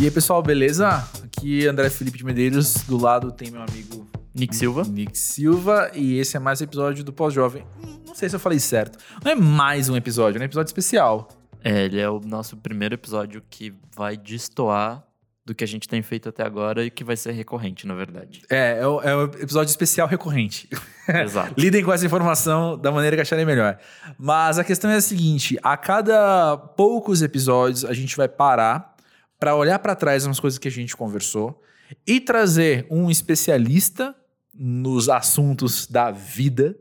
E aí, pessoal, beleza? Aqui é André Felipe de Medeiros, do lado tem meu amigo Nick Silva. Nick Silva, e esse é mais um episódio do Pós-Jovem. Não sei se eu falei certo. Não é mais um episódio, é um episódio especial. É, ele é o nosso primeiro episódio que vai destoar do que a gente tem feito até agora e que vai ser recorrente, na verdade. É, é o, é o episódio especial recorrente. Exato. Lidem com essa informação da maneira que acharem melhor. Mas a questão é a seguinte: a cada poucos episódios a gente vai parar para olhar para trás umas coisas que a gente conversou e trazer um especialista nos assuntos da vida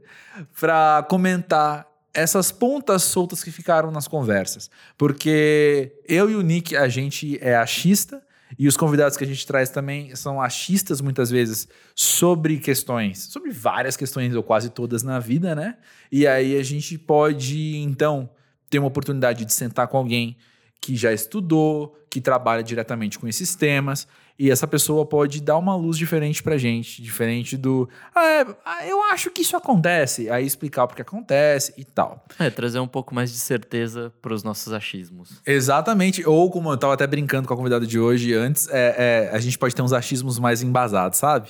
para comentar essas pontas soltas que ficaram nas conversas. Porque eu e o Nick, a gente é achista e os convidados que a gente traz também são achistas muitas vezes sobre questões, sobre várias questões ou quase todas na vida, né? E aí a gente pode então ter uma oportunidade de sentar com alguém que já estudou, que trabalha diretamente com esses temas, e essa pessoa pode dar uma luz diferente pra gente, diferente do, ah, é, ah, eu acho que isso acontece, aí explicar o que acontece e tal. É, trazer um pouco mais de certeza para os nossos achismos. Exatamente, ou como eu tava até brincando com a convidada de hoje antes, é, é, a gente pode ter uns achismos mais embasados, sabe?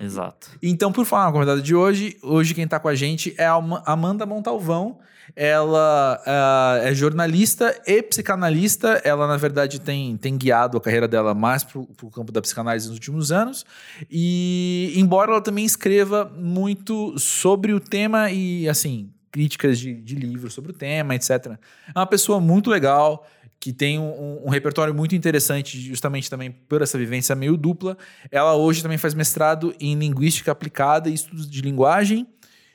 Exato. Então, por falar na convidada de hoje, hoje quem tá com a gente é a Ama- Amanda Montalvão. Ela ah, é jornalista e psicanalista. Ela, na verdade, tem, tem guiado a carreira dela mais pro, pro campo da psicanálise nos últimos anos. E, embora ela também escreva muito sobre o tema e, assim, críticas de, de livros sobre o tema, etc. É uma pessoa muito legal, que tem um, um repertório muito interessante, justamente também por essa vivência meio dupla. Ela hoje também faz mestrado em linguística aplicada e estudos de linguagem,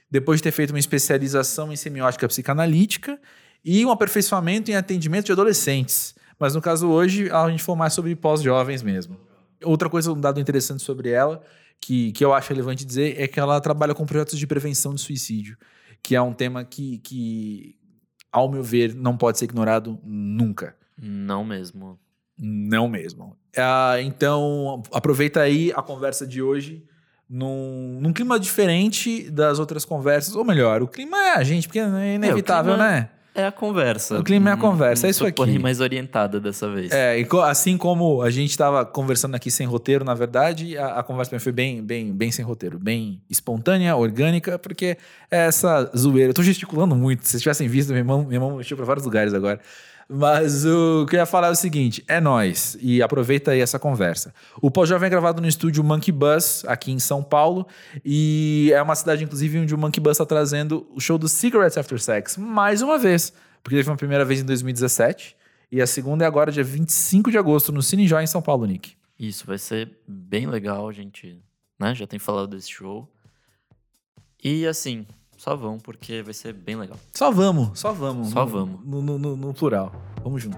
depois de ter feito uma especialização em semiótica psicanalítica e um aperfeiçoamento em atendimento de adolescentes. Mas no caso hoje, a gente falou mais sobre pós-jovens mesmo. Outra coisa, um dado interessante sobre ela, que, que eu acho relevante dizer, é que ela trabalha com projetos de prevenção de suicídio, que é um tema que, que ao meu ver, não pode ser ignorado nunca. Não mesmo. Não mesmo. Ah, então, aproveita aí a conversa de hoje num, num clima diferente das outras conversas. Ou melhor, o clima é a gente, porque é inevitável, clima- né? É a conversa. O clima é a Hum, conversa, é hum, isso tô aqui. porém mais orientada dessa vez. É, e assim como a gente estava conversando aqui sem roteiro, na verdade, a, a conversa foi bem, bem, bem sem roteiro, bem espontânea, orgânica, porque é essa zoeira. Eu tô gesticulando muito, se vocês tivessem visto, minha mão, minha mão mexeu para vários lugares agora. Mas o que eu ia falar é o seguinte: é nós e aproveita aí essa conversa. O Pós-Jovem é gravado no estúdio Monkey Bus, aqui em São Paulo, e é uma cidade, inclusive, onde o Monkey Bus está trazendo o show do Cigarettes After Sex mais uma vez, porque teve uma primeira vez em 2017. E a segunda é agora, dia 25 de agosto, no Cine Joy, em São Paulo, Nick. Isso vai ser bem legal, a gente né, já tem falado desse show. E assim, só vão, porque vai ser bem legal. Só vamos, só vamos. Só no- vamos. No, no- no- no plural. Vamos junto.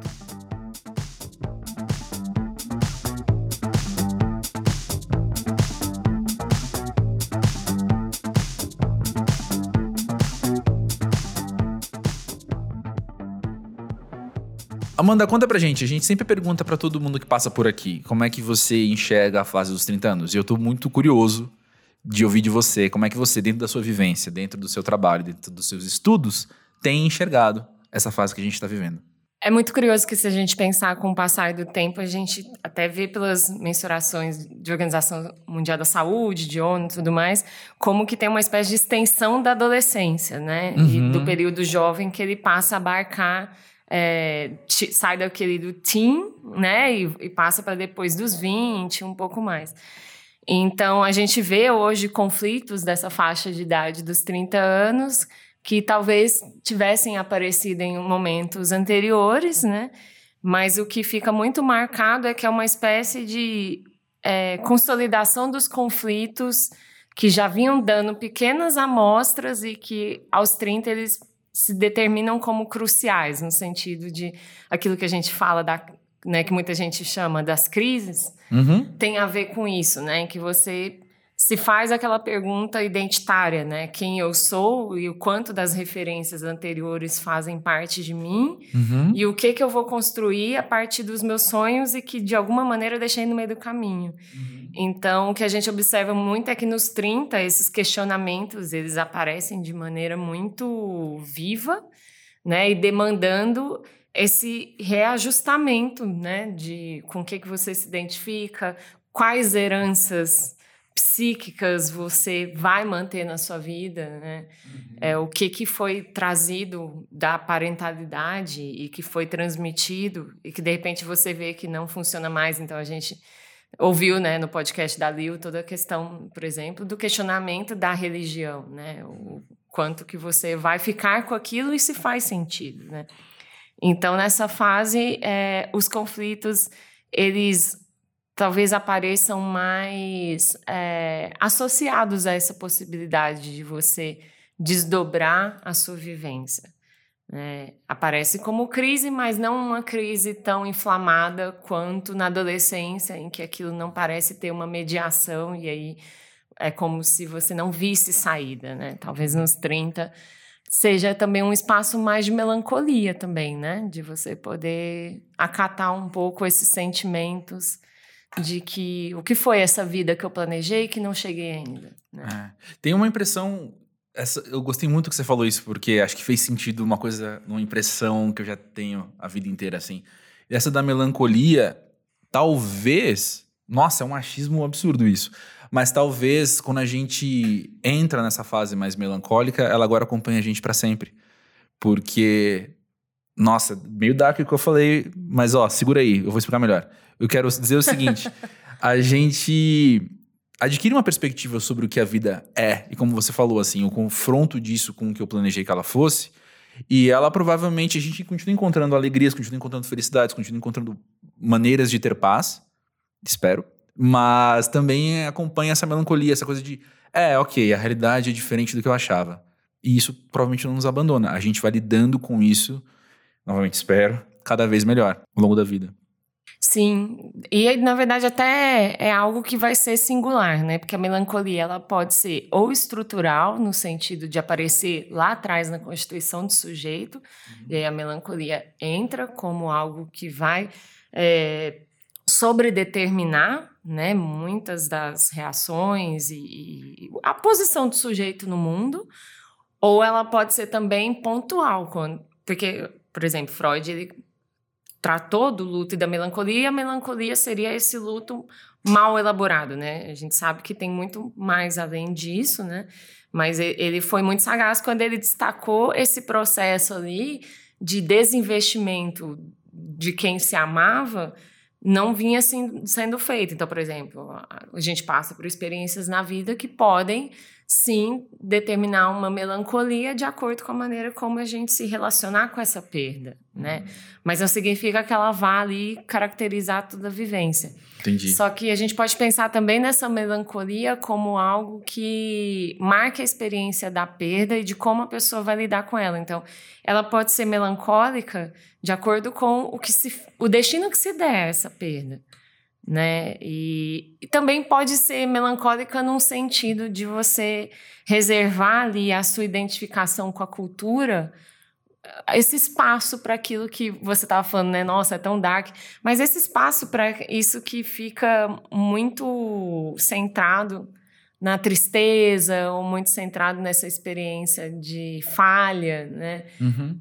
Amanda, conta pra gente. A gente sempre pergunta pra todo mundo que passa por aqui como é que você enxerga a fase dos 30 anos. E eu tô muito curioso de ouvir de você como é que você, dentro da sua vivência, dentro do seu trabalho, dentro dos seus estudos, tem enxergado essa fase que a gente está vivendo. É muito curioso que se a gente pensar com o passar do tempo, a gente até vê pelas mensurações de Organização Mundial da Saúde, de ONU e tudo mais, como que tem uma espécie de extensão da adolescência, né? E Uhum. do período jovem que ele passa a abarcar, é, sai daquele do teen, né? E, e passa para depois dos 20, um pouco mais. Então, a gente vê hoje conflitos dessa faixa de idade dos 30 anos que talvez tivessem aparecido em momentos anteriores, né? Mas o que fica muito marcado é que é uma espécie de é, consolidação dos conflitos que já vinham dando pequenas amostras e que aos 30 eles se determinam como cruciais, no sentido de aquilo que a gente fala, da, né, que muita gente chama das crises, Uhum. tem a ver com isso, né? Que você se faz aquela pergunta identitária, né? Quem eu sou e o quanto das referências anteriores fazem parte de mim Uhum. e o que que eu vou construir a partir dos meus sonhos e que de alguma maneira eu deixei no meio do caminho. Então, o que a gente observa muito é que nos 30 esses questionamentos, eles aparecem de maneira muito viva, né? E demandando esse reajustamento, né? De com o que, que você se identifica, quais heranças psíquicas você vai manter na sua vida, né? Uhum. É, o que, que foi trazido da parentalidade e que foi transmitido e que de repente você vê que não funciona mais. Então a gente ouviu, né, no podcast da Liu toda a questão, por exemplo, do questionamento da religião, né? O quanto que você vai ficar com aquilo e se faz sentido, né? Então nessa fase, é, os conflitos eles talvez apareçam mais é, associados a essa possibilidade de você desdobrar a sua vivência. É, aparece como crise, mas não uma crise tão inflamada quanto na adolescência, em que aquilo não parece ter uma mediação, e aí é como se você não visse saída, né? Talvez nos 30 seja também um espaço mais de melancolia também, né? De você poder acatar um pouco esses sentimentos de que o que foi essa vida que eu planejei que não cheguei ainda. Né? É. Tem uma impressão. Essa, eu gostei muito que você falou isso, porque acho que fez sentido uma coisa, uma impressão que eu já tenho a vida inteira, assim. Essa da melancolia, talvez. Nossa, é um achismo absurdo isso. Mas talvez quando a gente entra nessa fase mais melancólica, ela agora acompanha a gente para sempre. Porque. Nossa, meio dark o que eu falei, mas ó, segura aí, eu vou explicar melhor. Eu quero dizer o seguinte: a gente adquire uma perspectiva sobre o que a vida é, e como você falou, assim, o confronto disso com o que eu planejei que ela fosse. E ela provavelmente, a gente continua encontrando alegrias, continua encontrando felicidades, continua encontrando maneiras de ter paz, espero. Mas também acompanha essa melancolia, essa coisa de, é, ok, a realidade é diferente do que eu achava. E isso provavelmente não nos abandona. A gente vai lidando com isso, novamente espero, cada vez melhor ao longo da vida. Sim, e na verdade até é algo que vai ser singular, né? Porque a melancolia ela pode ser ou estrutural, no sentido de aparecer lá atrás na constituição do sujeito, uhum. e aí a melancolia entra como algo que vai é, sobredeterminar né, muitas das reações e, e a posição do sujeito no mundo, ou ela pode ser também pontual, quando, porque, por exemplo, Freud ele tratou do luto e da melancolia, e a melancolia seria esse luto mal elaborado, né? A gente sabe que tem muito mais além disso, né? Mas ele foi muito sagaz quando ele destacou esse processo ali de desinvestimento de quem se amava não vinha sendo feito. Então, por exemplo, a gente passa por experiências na vida que podem sim determinar uma melancolia de acordo com a maneira como a gente se relacionar com essa perda, né? Uhum. Mas não significa que ela vá ali caracterizar toda a vivência. Entendi. Só que a gente pode pensar também nessa melancolia como algo que marca a experiência da perda e de como a pessoa vai lidar com ela. Então, ela pode ser melancólica de acordo com o que se, o destino que se der a essa perda né? E, e, também pode ser melancólica num sentido de você reservar ali a sua identificação com a cultura, esse espaço para aquilo que você estava falando, né? Nossa, é tão dark, mas esse espaço para isso que fica muito centrado na tristeza ou muito centrado nessa experiência de falha, né? Uhum.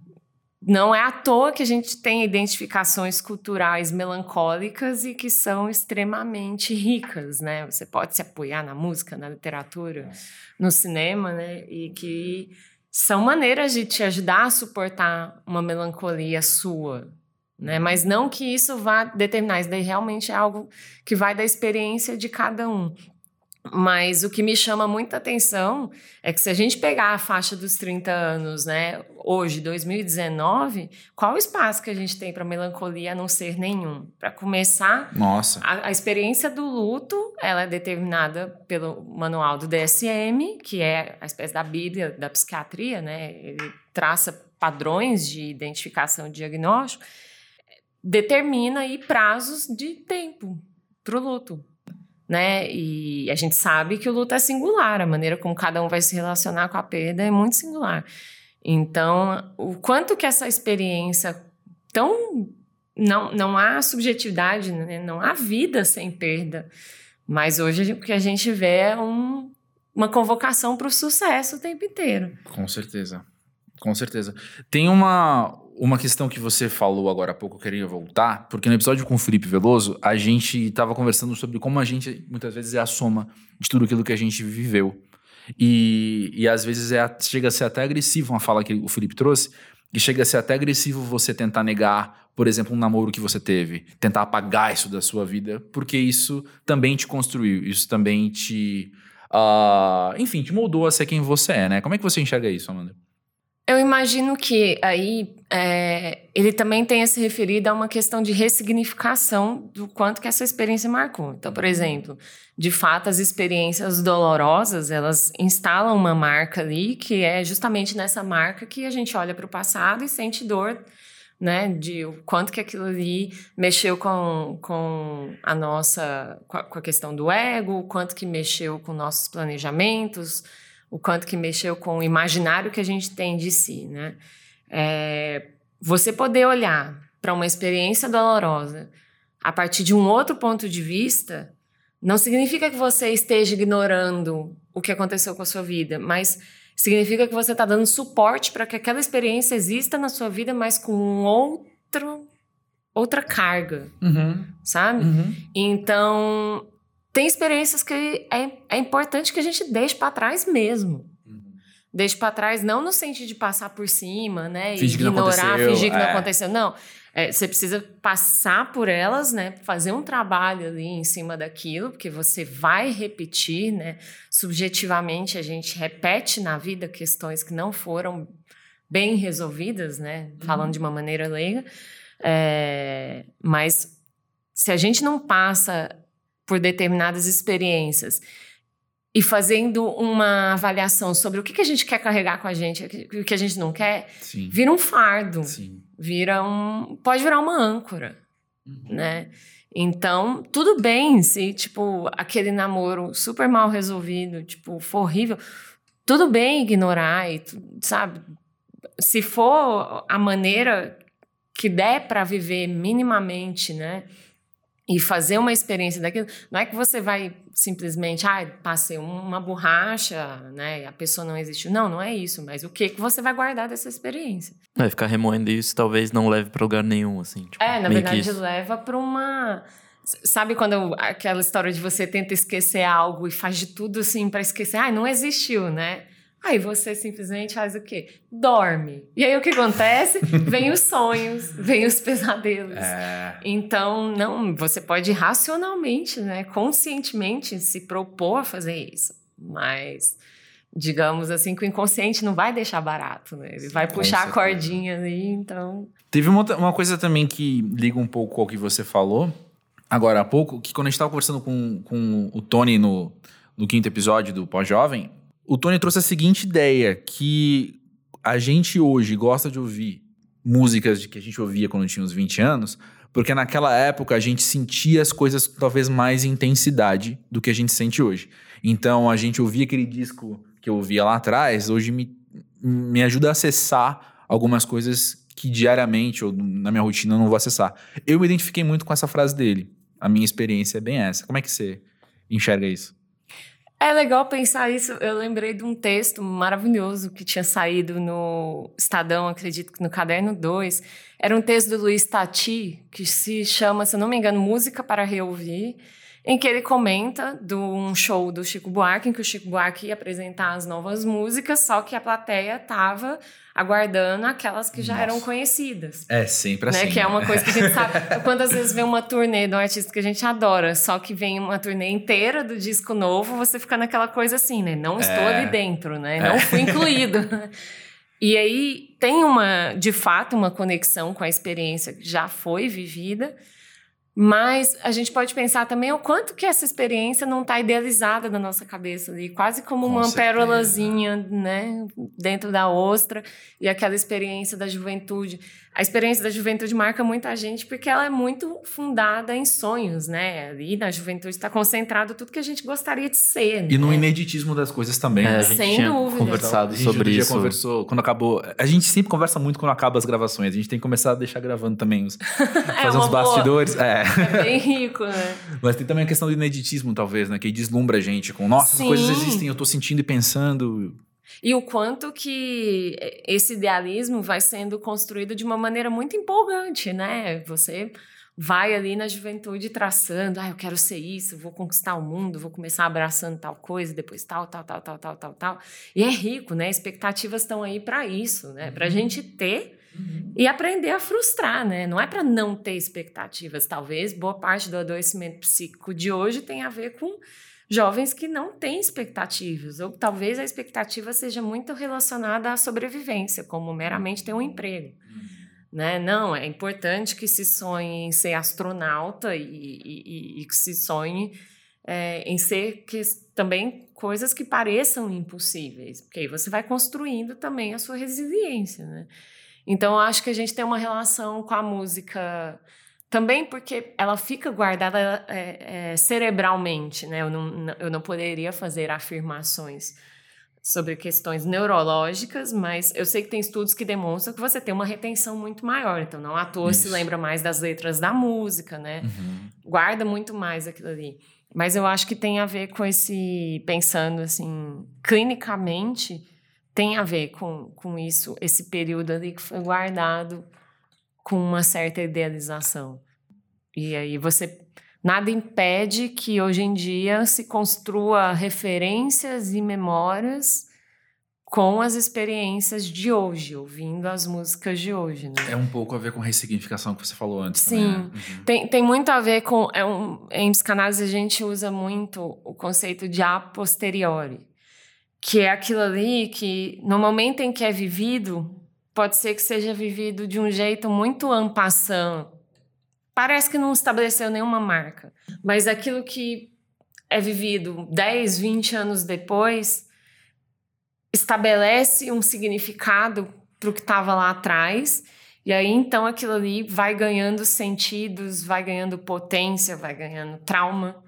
Não é à toa que a gente tem identificações culturais melancólicas e que são extremamente ricas, né? Você pode se apoiar na música, na literatura, no cinema, né? E que são maneiras de te ajudar a suportar uma melancolia sua, né? Mas não que isso vá determinar, isso daí realmente é algo que vai da experiência de cada um. Mas o que me chama muita atenção é que se a gente pegar a faixa dos 30 anos, né, hoje, 2019, qual o espaço que a gente tem para melancolia a não ser nenhum? Para começar, Nossa. A, a, experiência do luto, ela é determinada pelo manual do DSM, que é a espécie da bíblia da psiquiatria, né? Ele traça padrões de identificação e diagnóstico, determina aí prazos de tempo para o luto né? E a gente sabe que o luto é singular, a maneira como cada um vai se relacionar com a perda é muito singular. Então, o quanto que essa experiência tão não, não há subjetividade, né? não há vida sem perda. Mas hoje o que a gente vê é um, uma convocação para o sucesso o tempo inteiro. Com certeza. Com certeza. Tem uma, uma questão que você falou agora há pouco, eu queria voltar, porque no episódio com o Felipe Veloso, a gente estava conversando sobre como a gente muitas vezes é a soma de tudo aquilo que a gente viveu. E, e às vezes é, chega a ser até agressivo uma fala que o Felipe trouxe, que chega a ser até agressivo você tentar negar, por exemplo, um namoro que você teve, tentar apagar isso da sua vida, porque isso também te construiu, isso também te. Uh, enfim, te moldou a ser quem você é, né? Como é que você enxerga isso, Amanda? Eu imagino que aí é, ele também tenha se referido a uma questão de ressignificação do quanto que essa experiência marcou. Então, por exemplo, de fato, as experiências dolorosas, elas instalam uma marca ali, que é justamente nessa marca que a gente olha para o passado e sente dor, né? De o quanto que aquilo ali mexeu com, com a nossa... com a, com a questão do ego, o quanto que mexeu com nossos planejamentos, o quanto que mexeu com o imaginário que a gente tem de si, né? É, você poder olhar para uma experiência dolorosa a partir de um outro ponto de vista não significa que você esteja ignorando o que aconteceu com a sua vida, mas significa que você está dando suporte para que aquela experiência exista na sua vida, mas com outro, outra carga, uhum. sabe? Uhum. Então, tem experiências que é, é importante que a gente deixe para trás mesmo. Uhum. Deixe para trás, não no sentido de passar por cima, né? Fingir ignorar, fingir que é. não aconteceu. Não. É, você precisa passar por elas, né? Fazer um trabalho ali em cima daquilo, porque você vai repetir, né? Subjetivamente, a gente repete na vida questões que não foram bem resolvidas, né? Falando uhum. de uma maneira leiga. É, mas se a gente não passa por determinadas experiências e fazendo uma avaliação sobre o que, que a gente quer carregar com a gente, o que a gente não quer, Sim. vira um fardo, Sim. vira um, pode virar uma âncora, Uhum. né? Então, tudo bem se, tipo, aquele namoro super mal resolvido, tipo, for horrível, tudo bem ignorar e, sabe? Se for a maneira que der para viver minimamente, né? E fazer uma experiência daquilo, não é que você vai simplesmente, ah, passei uma borracha, né, a pessoa não existiu. Não, não é isso, mas o que que você vai guardar dessa experiência? É, ficar remoendo isso talvez não leve para lugar nenhum, assim. Tipo, é, na verdade leva para uma... Sabe quando aquela história de você tenta esquecer algo e faz de tudo assim para esquecer? Ah, não existiu, né? Aí você simplesmente faz o quê? Dorme. E aí o que acontece? vem os sonhos, vem os pesadelos. É. Então, não, você pode racionalmente, né, conscientemente se propor a fazer isso. Mas digamos assim que o inconsciente não vai deixar barato, né? Ele Sim, vai puxar a cordinha ali, então. Teve uma, uma coisa também que liga um pouco ao que você falou agora há pouco, que quando a gente estava conversando com, com o Tony no, no quinto episódio do Pós-Jovem, o Tony trouxe a seguinte ideia, que a gente hoje gosta de ouvir músicas de que a gente ouvia quando tinha uns 20 anos, porque naquela época a gente sentia as coisas com talvez mais intensidade do que a gente sente hoje. Então a gente ouvia aquele disco que eu ouvia lá atrás, hoje me, me ajuda a acessar algumas coisas que diariamente ou na minha rotina eu não vou acessar. Eu me identifiquei muito com essa frase dele. A minha experiência é bem essa. Como é que você enxerga isso? É legal pensar isso. Eu lembrei de um texto maravilhoso que tinha saído no Estadão, acredito que no Caderno 2. Era um texto do Luiz Tati, que se chama, se eu não me engano, Música para Reouvir, em que ele comenta de um show do Chico Buarque, em que o Chico Buarque ia apresentar as novas músicas, só que a plateia estava aguardando aquelas que já Nossa. eram conhecidas. É sempre assim. Né? Que é uma coisa que a gente sabe. Quantas vezes vê uma turnê de um artista que a gente adora, só que vem uma turnê inteira do disco novo, você fica naquela coisa assim, né? Não estou É. ali dentro, né? Não fui incluído. E aí tem uma, de fato, uma conexão com a experiência que já foi vivida, mas a gente pode pensar também o quanto que essa experiência não está idealizada na nossa cabeça ali, quase como Com uma certeza. pérolazinha, né, dentro da ostra, e aquela experiência da juventude. A experiência da juventude marca muita gente porque ela é muito fundada em sonhos, né? Ali na juventude está concentrado tudo que a gente gostaria de ser. E no né? ineditismo das coisas também. É, né? a gente Sem tinha dúvida. conversado A gente sobre isso. conversou quando acabou. A gente sempre conversa muito quando acaba as gravações. A gente tem que começar a deixar gravando também os fazer uma uns boa. bastidores. É. É bem rico, né? Mas tem também a questão do ineditismo, talvez, né? Que deslumbra a gente com, nossa, Sim. as coisas existem, eu tô sentindo e pensando. E o quanto que esse idealismo vai sendo construído de uma maneira muito empolgante, né? Você vai ali na juventude traçando, ah, eu quero ser isso, vou conquistar o mundo, vou começar abraçando tal coisa, depois tal, tal, tal, tal, tal, tal, tal. E é rico, né? Expectativas estão aí para isso, né? Para a uhum. gente ter uhum. e aprender a frustrar, né? Não é para não ter expectativas. Talvez boa parte do adoecimento psíquico de hoje tenha a ver com jovens que não têm expectativas, ou talvez a expectativa seja muito relacionada à sobrevivência, como meramente ter um emprego. Uhum. Né? Não, é importante que se sonhe em ser astronauta e, e, e que se sonhe é, em ser que, também coisas que pareçam impossíveis, porque aí você vai construindo também a sua resiliência. Né? Então, eu acho que a gente tem uma relação com a música também porque ela fica guardada é, é, cerebralmente, né? Eu não, eu não poderia fazer afirmações sobre questões neurológicas, mas eu sei que tem estudos que demonstram que você tem uma retenção muito maior. Então, não à toa Isso. se lembra mais das letras da música, né? Uhum. Guarda muito mais aquilo ali. Mas eu acho que tem a ver com esse, pensando assim, clinicamente, tem a ver com, com isso, esse período ali que foi guardado com uma certa idealização. E aí você nada impede que hoje em dia se construa referências e memórias com as experiências de hoje, ouvindo as músicas de hoje. Né? É um pouco a ver com a ressignificação que você falou antes. Sim, também, né? uhum. tem, tem muito a ver com. É um, em psicanálise a gente usa muito o conceito de a posteriori, que é aquilo ali que no momento em que é vivido, pode ser que seja vivido de um jeito muito ampassant. Parece que não estabeleceu nenhuma marca, mas aquilo que é vivido 10, 20 anos depois estabelece um significado para o que estava lá atrás. E aí, então, aquilo ali vai ganhando sentidos, vai ganhando potência, vai ganhando trauma.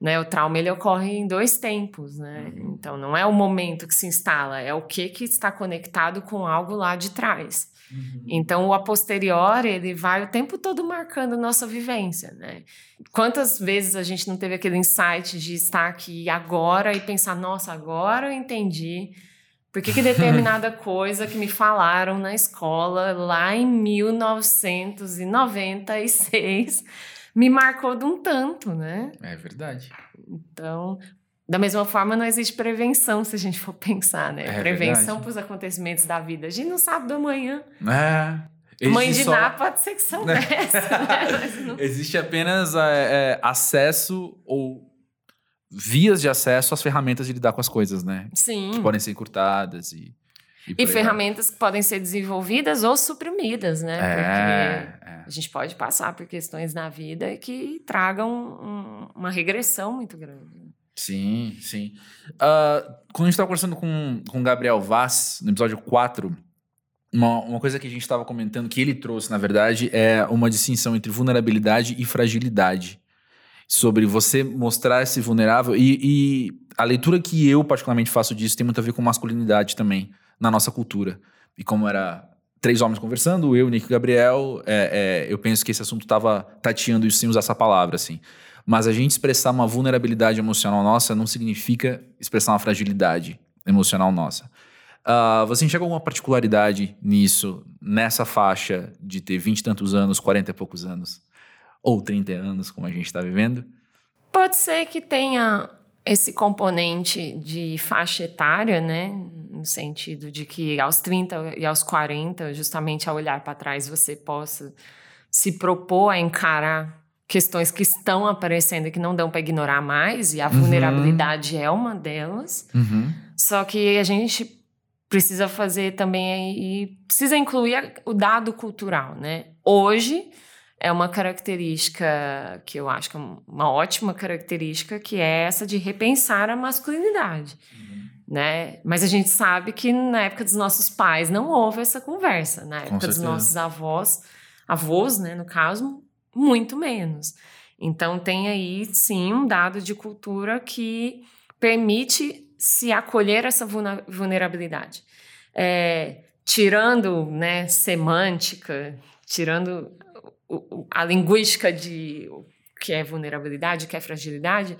Né? O trauma ele ocorre em dois tempos, né? Uhum. Então não é o momento que se instala, é o que que está conectado com algo lá de trás. Uhum. Então o a posteriori ele vai o tempo todo marcando nossa vivência, né? Quantas vezes a gente não teve aquele insight de estar aqui agora e pensar, nossa, agora eu entendi por que, que determinada coisa que me falaram na escola lá em 1996 me marcou de um tanto, né? É verdade. Então, da mesma forma, não existe prevenção se a gente for pensar, né? É prevenção para os acontecimentos da vida. A gente não sabe do amanhã. É. Mãe de só... Ná pode ser que soubesse, né? Não... Existe apenas é, é, acesso ou vias de acesso às ferramentas de lidar com as coisas, né? Sim. Que podem ser encurtadas e e, e ferramentas que podem ser desenvolvidas ou suprimidas, né? É, Porque. A gente pode passar por questões na vida que tragam um, uma regressão muito grande. Sim, sim. Uh, quando a gente estava conversando com, com o Gabriel Vaz, no episódio 4, uma, uma coisa que a gente estava comentando, que ele trouxe, na verdade, é uma distinção entre vulnerabilidade e fragilidade. Sobre você mostrar esse vulnerável. E, e a leitura que eu, particularmente, faço disso tem muito a ver com masculinidade também na nossa cultura. E como era três homens conversando, eu, Nick e Gabriel, é, é, eu penso que esse assunto estava tateando isso sem usar essa palavra, assim. Mas a gente expressar uma vulnerabilidade emocional nossa não significa expressar uma fragilidade emocional nossa. Uh, você enxerga alguma particularidade nisso, nessa faixa de ter vinte e tantos anos, quarenta e poucos anos, ou trinta anos, como a gente está vivendo? Pode ser que tenha esse componente de faixa etária, né? No sentido de que aos 30 e aos 40, justamente ao olhar para trás, você possa se propor a encarar questões que estão aparecendo e que não dão para ignorar mais, e a uhum. vulnerabilidade é uma delas. Uhum. Só que a gente precisa fazer também e precisa incluir o dado cultural, né? Hoje é uma característica que eu acho que é uma ótima característica, que é essa de repensar a masculinidade. Uhum. Né? Mas a gente sabe que na época dos nossos pais não houve essa conversa. Na época dos nossos avós, avós, né, no caso, muito menos. Então tem aí sim um dado de cultura que permite se acolher essa vulnerabilidade. É, tirando né, semântica, tirando a linguística de o que é vulnerabilidade, o que é fragilidade,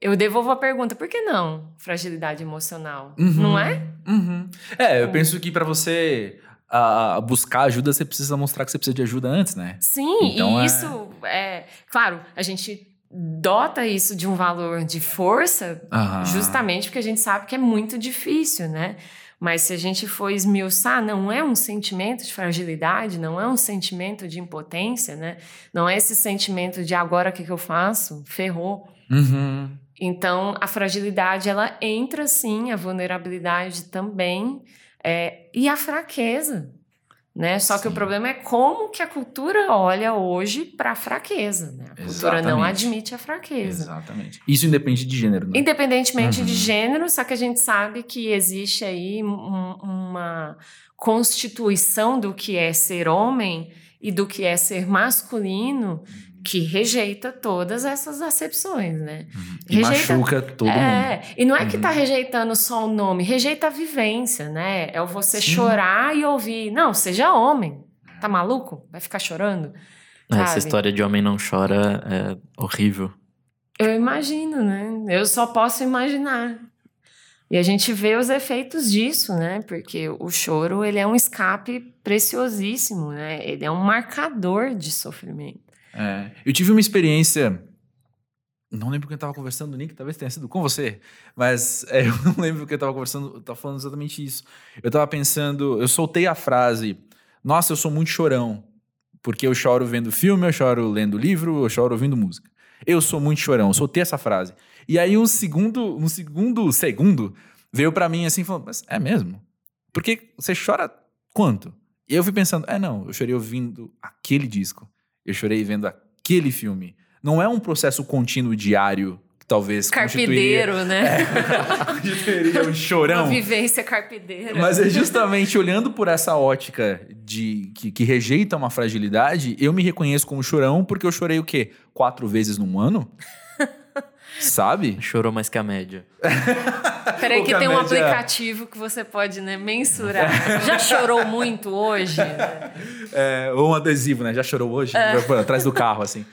eu devolvo a pergunta, por que não fragilidade emocional? Uhum. Não é? Uhum. É, eu penso que pra você ah, buscar ajuda, você precisa mostrar que você precisa de ajuda antes, né? Sim, Então e é- isso é. Claro, a gente dota isso de um valor de força Aham. justamente porque a gente sabe que é muito difícil, né? Mas se a gente for esmiuçar, não é um sentimento de fragilidade, não é um sentimento de impotência, né? Não é esse sentimento de agora o que, que eu faço? Ferrou. Uhum. Então, a fragilidade, ela entra sim, a vulnerabilidade também, é, e a fraqueza, né? Só que Sim. o problema é como que a cultura olha hoje para a fraqueza, né? A cultura não Exatamente. admite a fraqueza. Exatamente. Isso independe de gênero, né? Independentemente de Uhum. gênero, só que a gente sabe que existe aí um- uma constituição do que é ser homem e do que é ser masculino que rejeita todas essas acepções, né? E rejeita- machuca todo mundo. É, e não é que Uhum. tá rejeitando só o nome, rejeita a vivência, né? É o você Sim. chorar e ouvir. Não, seja homem. Tá maluco? Vai ficar chorando? É, Essa história de homem não chora é horrível. Eu imagino, né? Eu só posso imaginar. E a gente vê os efeitos disso, né? Porque o choro, ele é um escape preciosíssimo, né? Ele é um marcador de sofrimento. É. Eu tive uma experiência. Não lembro quem eu tava conversando, Nick, talvez tenha sido com você, mas é, eu não lembro que eu tava conversando, eu tava falando exatamente isso. Eu tava pensando, eu soltei a frase: Nossa, eu sou muito chorão, porque eu choro vendo filme, eu choro lendo livro, eu choro ouvindo música. Eu sou muito chorão, eu soltei essa frase. E aí, um segundo, um segundo segundo veio pra mim assim, falando: Mas é mesmo? Porque você chora quanto? E eu fui pensando: É, não, eu chorei ouvindo aquele disco. Eu chorei vendo aquele filme. Não é um processo contínuo diário que talvez Carpideiro, né? constituiria um Uma chorão. vivência carpideira. Mas é justamente olhando por essa ótica de que, que rejeita uma fragilidade, eu me reconheço como chorão porque eu chorei o quê? Quatro vezes num ano? Sabe? Chorou mais que a média. Peraí O que tem um comédia- aplicativo que você pode né, mensurar. Já chorou muito hoje? É, ou um adesivo, né? Já chorou hoje? Pôr Atrás do carro, assim.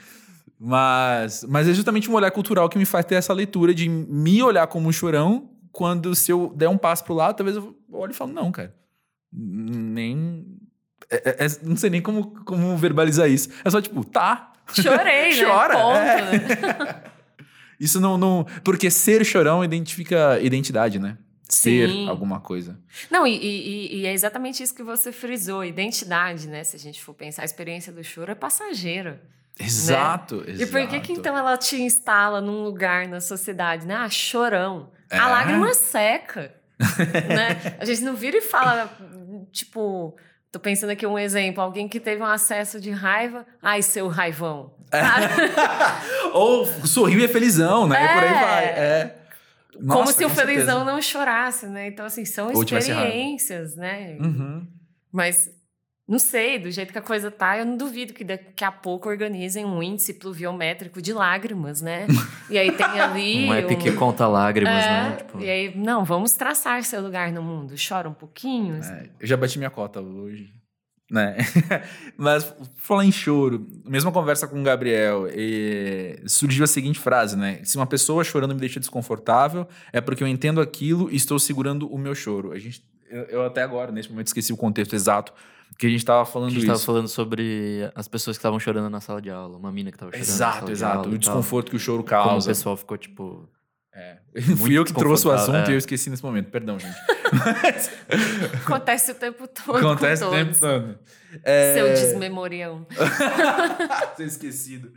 Mas, mas é justamente um olhar cultural que me faz ter essa leitura de me olhar como um chorão quando se eu der um passo pro lado, talvez eu olhe e falo, não, cara. Nem... é- é- é- não sei nem como, como verbalizar isso. É só tipo, tá. Chorei, né? Chora, Ponto, é. né? Isso não, não... Porque ser chorão identifica identidade, né? Ser Sim. alguma coisa. Não, e, e- e é exatamente isso que você frisou, identidade, né? Se a gente for pensar, a experiência do choro é passageira. Exato, exato. Né? E por que que então ela te instala num lugar na sociedade, né? Ah, chorão. É. A lágrima seca, né? A gente não vira e fala, tipo... Tô pensando aqui um exemplo, alguém que teve um acesso de raiva, ai, seu raivão. É. Ou sorriu e é felizão, né? Por aí É. vai. É. Como Nossa, se o felizão certeza. não chorasse, né? Então, assim, são experiências, né? Uhum. Mas não sei, do jeito que a coisa tá, eu não duvido que daqui a pouco organizem um índice pluviométrico de lágrimas, né? E aí tem ali. Um app que conta lágrimas, É, né? Tipo, E aí, não, vamos traçar seu lugar no mundo. Chora um pouquinho. É, eu já bati minha cota hoje. Né? Mas falar em choro, mesma conversa com o Gabriel, e surgiu a seguinte frase, né? Se uma pessoa chorando me deixa desconfortável, é porque eu entendo aquilo e estou segurando o meu choro. A gente, eu, eu até agora, nesse momento, esqueci o contexto exato que a gente estava a falando gente isso. tava falando sobre as pessoas que estavam chorando na sala de aula. Uma mina que tava chorando na Exato, sala de exato. aula O tal. desconforto que o choro Como o causa. pessoal ficou, tipo... É. Fui eu que trouxe o assunto é. e eu esqueci nesse momento. Perdão, gente. Acontece o tempo todo. Acontece com o todos. tempo todo. É... Seu desmemorião. Ser esquecido.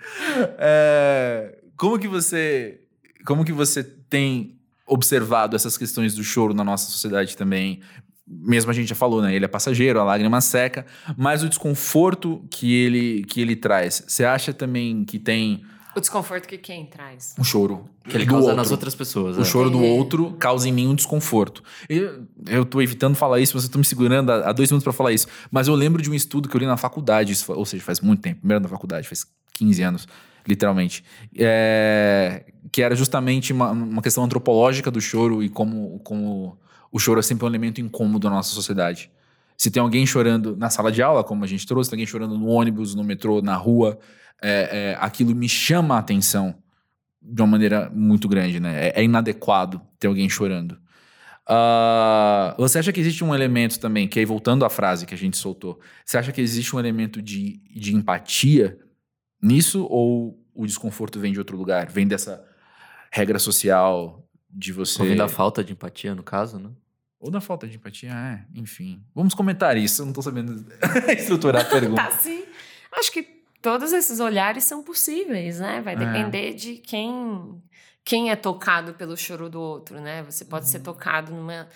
É, Como que você, como que você tem observado essas questões do choro na nossa sociedade também? Mesmo a gente já falou, né? Ele é passageiro, a lágrima seca, mas o desconforto que ele que ele traz. Você acha também que tem O desconforto que quem traz? um choro Que ele do causa outro? nas outras pessoas. O é. choro do É. outro causa em mim um desconforto. Eu, eu tô evitando falar isso, mas eu tô me segurando há, há dois minutos pra falar isso. Mas eu lembro de um estudo que eu li na faculdade, isso, ou seja, faz muito tempo, primeiro na faculdade, faz 15 anos, literalmente. É, que era justamente uma, uma questão antropológica do choro e como, como o choro é sempre um elemento incômodo na nossa sociedade. Se tem alguém chorando na sala de aula, como a gente trouxe, tem alguém chorando no ônibus, no metrô, na rua, é, é, aquilo me chama a atenção. de uma maneira muito grande, né? É, é inadequado ter alguém chorando. Uh, você acha que existe um elemento também, que aí voltando à frase que a gente soltou, você acha que existe um elemento de, de empatia nisso ou o desconforto vem de outro lugar? Vem dessa regra social de você. Ou vem da falta de empatia, no caso, né? Ou da falta de empatia, é, enfim. Vamos comentar isso, eu não tô sabendo estruturar a pergunta. tá, sim. Acho que todos esses olhares são possíveis, né? Vai é. depender de quem quem é tocado pelo choro do outro, né? Você pode uhum. ser tocado numa,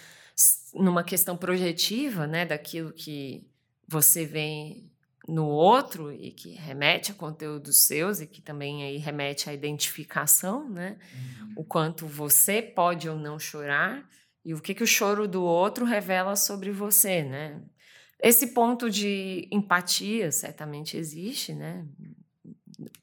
numa questão projetiva, né? Daquilo que você vê no outro e que remete a conteúdos seus e que também aí remete à identificação, né? Uhum. O quanto você pode ou não chorar e o que, que o choro do outro revela sobre você, né? Esse ponto de empatia certamente existe, né?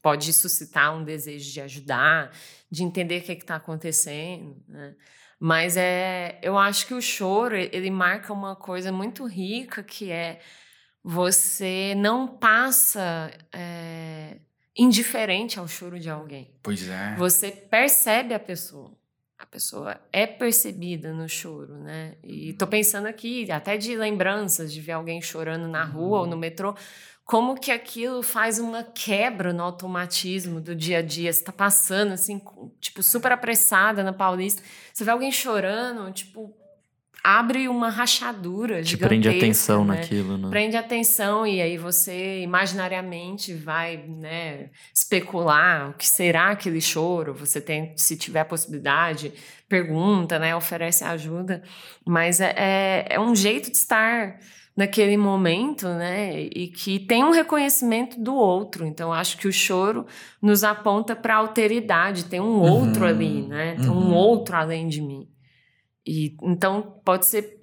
pode suscitar um desejo de ajudar, de entender o que é está acontecendo, né? Mas é, eu acho que o choro ele marca uma coisa muito rica que é você não passa é, indiferente ao choro de alguém. Pois é. Você percebe a pessoa. A pessoa é percebida no choro, né? E tô pensando aqui até de lembranças de ver alguém chorando na rua uhum. ou no metrô como que aquilo faz uma quebra no automatismo do dia a dia. Você tá passando, assim, tipo, super apressada na Paulista, você vê alguém chorando, tipo, abre uma rachadura Te prende atenção né? naquilo, né? Prende atenção e aí você imaginariamente vai, né, especular o que será aquele choro. Você tem, se tiver a possibilidade, pergunta, né, oferece ajuda. Mas é, é, é um jeito de estar naquele momento, né? E que tem um reconhecimento do outro. Então, acho que o choro nos aponta para a alteridade, tem um outro uhum, ali, né? Tem uhum. um outro além de mim. E então pode ser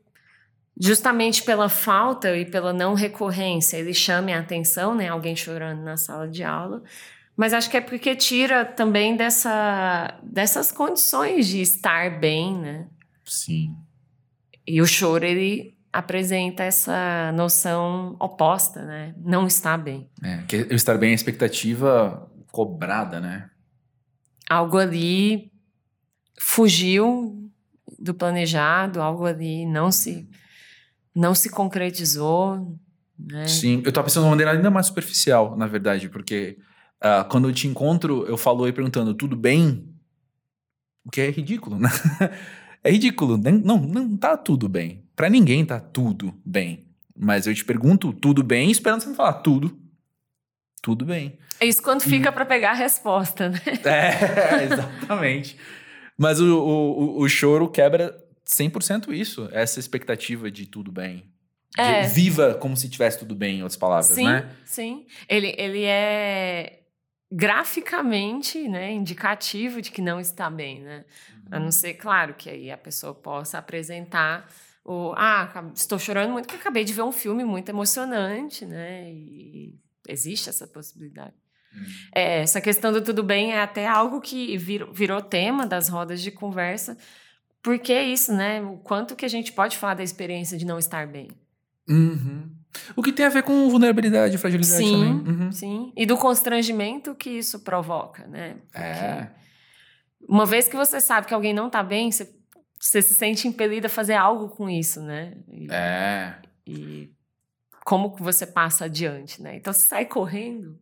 justamente pela falta e pela não recorrência, ele chame a atenção, né? Alguém chorando na sala de aula. Mas acho que é porque tira também dessa, dessas condições de estar bem, né? Sim. E o choro, ele apresenta essa noção oposta, né? Não está bem. É, que o estar bem é a expectativa cobrada, né? Algo ali fugiu do planejado, algo ali não se não se concretizou, né? Sim, eu estava pensando de uma maneira ainda mais superficial, na verdade, porque uh, quando eu te encontro, eu falo aí perguntando, tudo bem? O que é ridículo, né? é ridículo, não, não tá tudo bem. Para ninguém tá tudo bem. Mas eu te pergunto tudo bem, esperando você me falar tudo. Tudo bem. É isso quando fica para pegar a resposta, né? É, exatamente. Mas o, o, o choro quebra 100% isso, essa expectativa de tudo bem. De é. Viva como se tivesse tudo bem, em outras palavras, sim, né? Sim, ele, ele é graficamente né, indicativo de que não está bem, né? A não ser, claro, que aí a pessoa possa apresentar o ah, estou chorando muito porque acabei de ver um filme muito emocionante, né? E existe essa possibilidade. É, essa questão do tudo bem é até algo que virou, virou tema das rodas de conversa, porque é isso, né? O quanto que a gente pode falar da experiência de não estar bem. Uhum. O que tem a ver com vulnerabilidade e fragilidade sim, também. Uhum. Sim, e do constrangimento que isso provoca, né? Porque é. Uma vez que você sabe que alguém não está bem, você você se sente impelido a fazer algo com isso, né? E, é. E como que você passa adiante, né? Então, se sai correndo,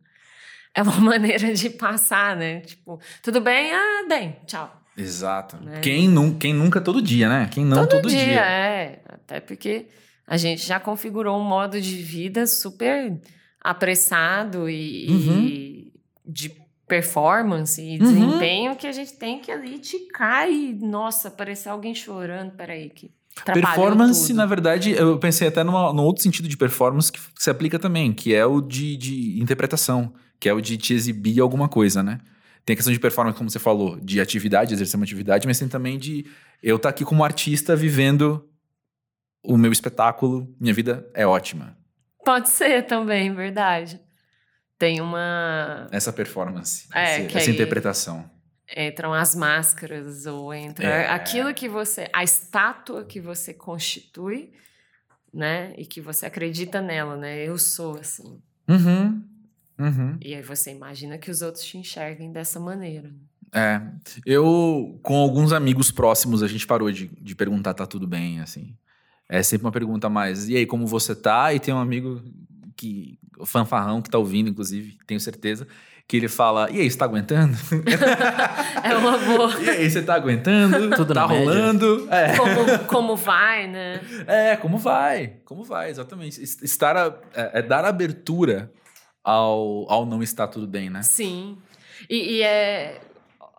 é uma maneira de passar, né? Tipo, tudo bem? Ah, bem, tchau. Exato. Né? Quem, nu quem nunca todo dia, né? Quem não todo, todo dia, dia. É, até porque a gente já configurou um modo de vida super apressado e, uhum. e de performance e uhum. desempenho que a gente tem que ali ticar e, nossa, parecer alguém chorando, peraí, que Performance, tudo. na verdade, eu pensei até numa, num outro sentido de performance que se aplica também, que é o de, de interpretação, que é o de te exibir alguma coisa, né? Tem a questão de performance, como você falou, de atividade, exercer uma atividade, mas tem também de eu estar tá aqui como artista vivendo o meu espetáculo, minha vida é ótima. Pode ser também, verdade tem uma. Essa performance, é, esse, essa interpretação. Entram as máscaras, ou entra é. aquilo que você. a estátua que você constitui, né? E que você acredita nela, né? Eu sou assim. Uhum. Uhum. E aí você imagina que os outros te enxerguem dessa maneira. É, eu, com alguns amigos próximos, a gente parou de, de perguntar, tá tudo bem, assim. É sempre uma pergunta mais, e aí, como você tá? E tem um amigo que, o fanfarrão, que tá ouvindo, inclusive, tenho certeza, que ele fala, e aí, você tá aguentando? É uma boa. e aí, você tá aguentando? Tudo tá na média. rolando? É. Como, como vai, né? É, como vai? Como vai, exatamente. Es- Estar a- é, é dar abertura ao, ao não estar tudo bem, né? Sim. E, e é.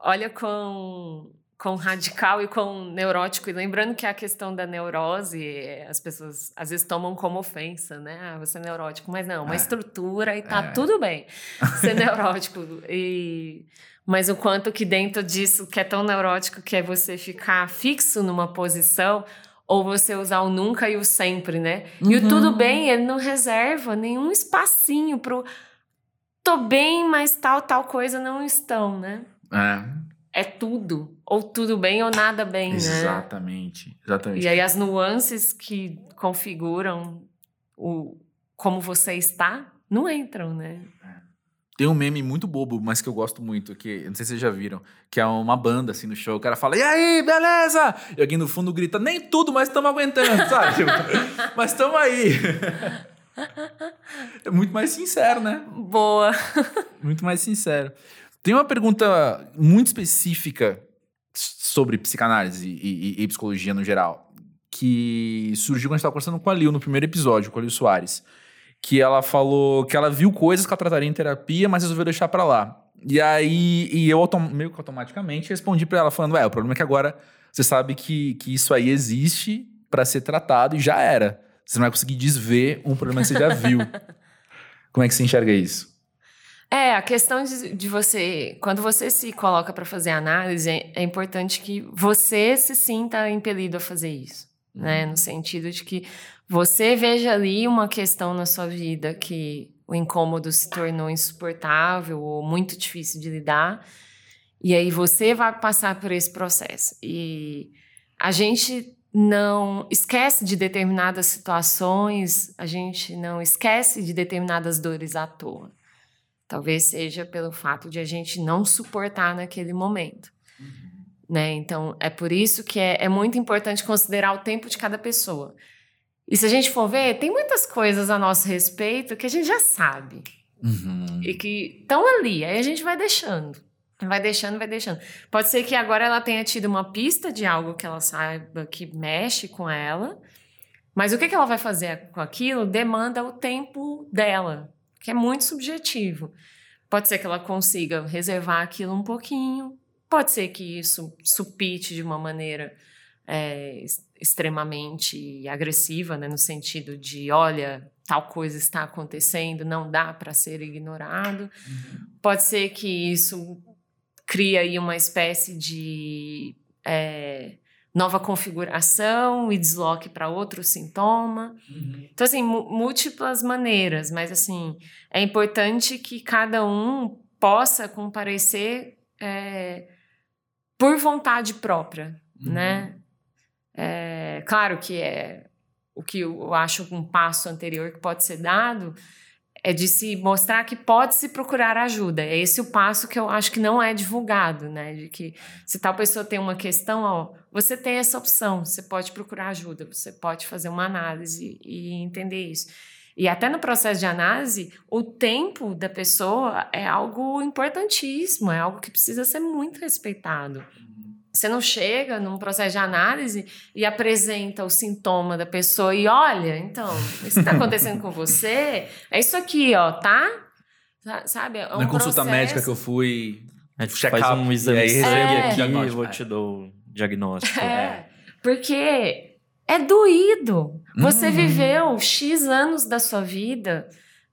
Olha quão, quão radical e quão neurótico. E lembrando que a questão da neurose, é, as pessoas às vezes tomam como ofensa, né? Ah, você é neurótico. Mas não, uma É. estrutura e tá É. tudo bem ser neurótico. E. Mas o quanto que dentro disso, que é tão neurótico, que é você ficar fixo numa posição, ou você usar o nunca e o sempre, né? E o tudo bem, ele não reserva nenhum espacinho pro tô bem, mas tal, tal coisa não estão, né? É, É tudo. Ou tudo bem ou nada bem, né? exatamente. Exatamente. E aí as nuances que configuram o como você está não entram, né? Tem um meme muito bobo, mas que eu gosto muito, que não sei se vocês já viram, que é uma banda assim no show. O cara fala, e aí, beleza? E alguém no fundo grita, nem tudo, mas estamos aguentando, sabe? Tipo, mas estamos aí. é muito mais sincero, né? Boa. Muito mais sincero. Tem uma pergunta muito específica sobre psicanálise e, e- e psicologia no geral, que surgiu quando a gente estava conversando com a Lil no primeiro episódio, com a Lil Soares. Que ela falou que ela viu coisas que ela trataria em terapia, mas resolveu deixar pra lá. E aí, e eu meio que automaticamente respondi pra ela, falando: Ué, o problema é que agora você sabe que, que isso aí existe pra ser tratado e já era. Você não vai conseguir desver um problema que você já viu. Como é que você enxerga isso? É, a questão de, de você, quando você se coloca para fazer análise, é, é importante que você se sinta impelido a fazer isso, né? No sentido de que você veja ali uma questão na sua vida que o incômodo se tornou insuportável ou muito difícil de lidar, e aí você vai passar por esse processo. E a gente não esquece de determinadas situações, a gente não esquece de determinadas dores à toa. Talvez seja pelo fato de a gente não suportar naquele momento. Né? Então, é por isso que é, é muito importante considerar o tempo de cada pessoa. E se a gente for ver, tem muitas coisas a nosso respeito que a gente já sabe Uhum. e que estão ali. Aí a gente vai deixando. Vai deixando, vai deixando. Pode ser que agora ela tenha tido uma pista de algo que ela saiba que mexe com ela, mas o que, que ela vai fazer com aquilo demanda o tempo dela, que é muito subjetivo. Pode ser que ela consiga reservar aquilo um pouquinho, pode ser que isso supite de uma maneira é, extremamente agressiva, né, no sentido de, olha, tal coisa está acontecendo, não dá para ser ignorado. Pode ser que isso crie aí uma espécie de é, nova configuração e desloque para outro sintoma. Então, assim, múltiplas maneiras, mas, assim, é importante que cada um possa comparecer é, por vontade própria, né? É, claro que é o que eu acho um passo anterior que pode ser dado é de se mostrar que pode se procurar ajuda. É esse o passo que eu acho que não é divulgado, né? De que se tal pessoa tem uma questão, ó, você tem essa opção, você pode procurar ajuda, você pode fazer uma análise e entender isso. E até no processo de análise, o tempo da pessoa é algo importantíssimo, é algo que precisa ser muito respeitado. Você não chega num processo de análise e apresenta o sintoma da pessoa e olha, então, isso que está acontecendo com você é isso aqui, ó, tá? Sa- Sabe? É um Na consulta processo- médica que eu fui. É, tipo, faz um e exame recebe aqui e diagnóstico. eu vou te dou o diagnóstico. É, porque é doído. Você Uhum. viveu X anos da sua vida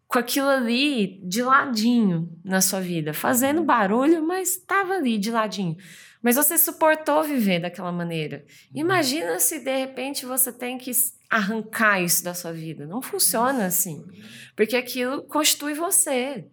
com aquilo ali de ladinho na sua vida, fazendo barulho, mas estava ali de ladinho. Mas você suportou viver daquela maneira. Imagina se de repente você tem que arrancar isso da sua vida. Não funciona assim. Porque aquilo constitui você.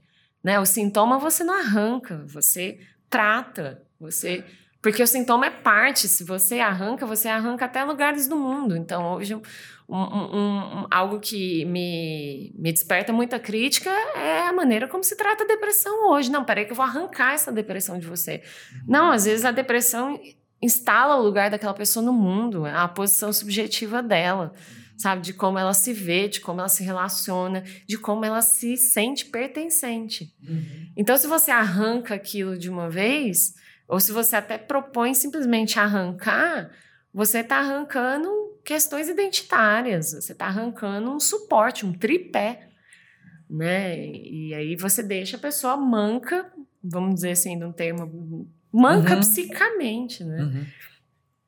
Né? O sintoma você não arranca, você trata, você Porque o sintoma é parte. Se você arranca, você arranca até lugares do mundo. Então, hoje, um, um, um, algo que me, me desperta muita crítica é a maneira como se trata a depressão hoje. Não, peraí que eu vou arrancar essa depressão de você. Não, às vezes a depressão instala o lugar daquela pessoa no mundo, a posição subjetiva dela sabe? De como ela se vê, de como ela se relaciona, de como ela se sente pertencente. Uhum. Então, se você arranca aquilo de uma vez, ou se você até propõe simplesmente arrancar, você está arrancando questões identitárias, você está arrancando um suporte, um tripé. Né? E aí você deixa a pessoa manca, vamos dizer assim, num termo, manca uhum. psicamente, né? Uhum.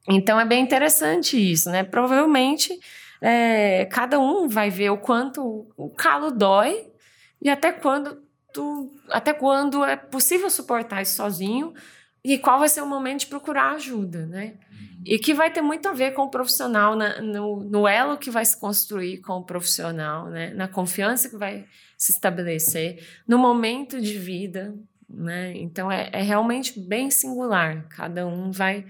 Então é bem interessante isso, né? Provavelmente é, cada um vai ver o quanto o calo dói e até quando tu, até quando é possível suportar isso sozinho e qual vai ser o momento de procurar ajuda, né? Uhum. E que vai ter muito a ver com o profissional, na, no, no elo que vai se construir com o profissional, né? Na confiança que vai se estabelecer, no momento de vida, né? Então é, é realmente bem singular. Cada um vai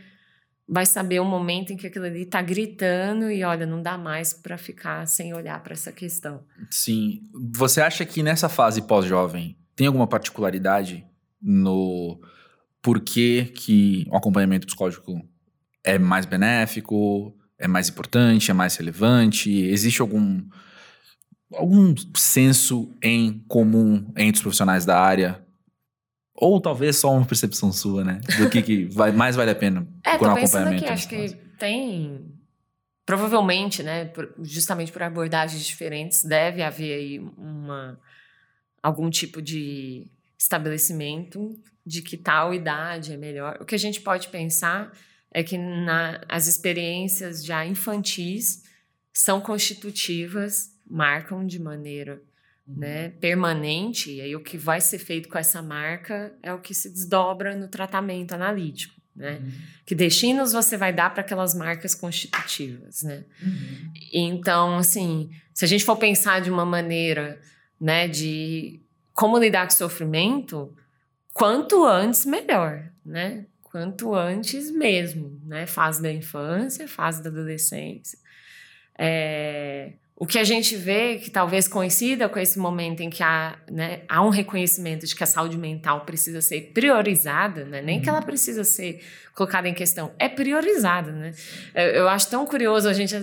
vai saber o momento em que aquilo ali está gritando e olha, não dá mais para ficar sem olhar para essa questão. Sim. Você acha que nessa fase pós-jovem tem alguma particularidade no porquê que o acompanhamento psicológico é mais benéfico, é mais importante, é mais relevante? Existe algum algum senso em comum entre os profissionais da área ou talvez só uma percepção sua, né? Do que, que vai, mais vale a pena é, procurar um acompanhamento. Aqui, acho que tem. Provavelmente, né? Por, justamente por abordagens diferentes, deve haver aí uma, algum tipo de estabelecimento de que tal idade é melhor. O que a gente pode pensar é que na, as experiências já infantis são constitutivas, marcam de maneira né, permanente, e aí o que vai ser feito com essa marca é o que se desdobra no tratamento analítico. Né? Uhum. Que destinos você vai dar para aquelas marcas constitutivas, né? Uhum. Então, assim, se a gente for pensar de uma maneira, né, de como lidar com o sofrimento, quanto antes melhor, né? Quanto antes mesmo, né? Fase da infância, fase da adolescência. É, o que a gente vê, que talvez coincida com esse momento em que há, né, há um reconhecimento de que a saúde mental precisa ser priorizada, né? nem que ela uhum. precisa ser colocada em questão, é priorizada. Né? Eu, eu acho tão curioso a gente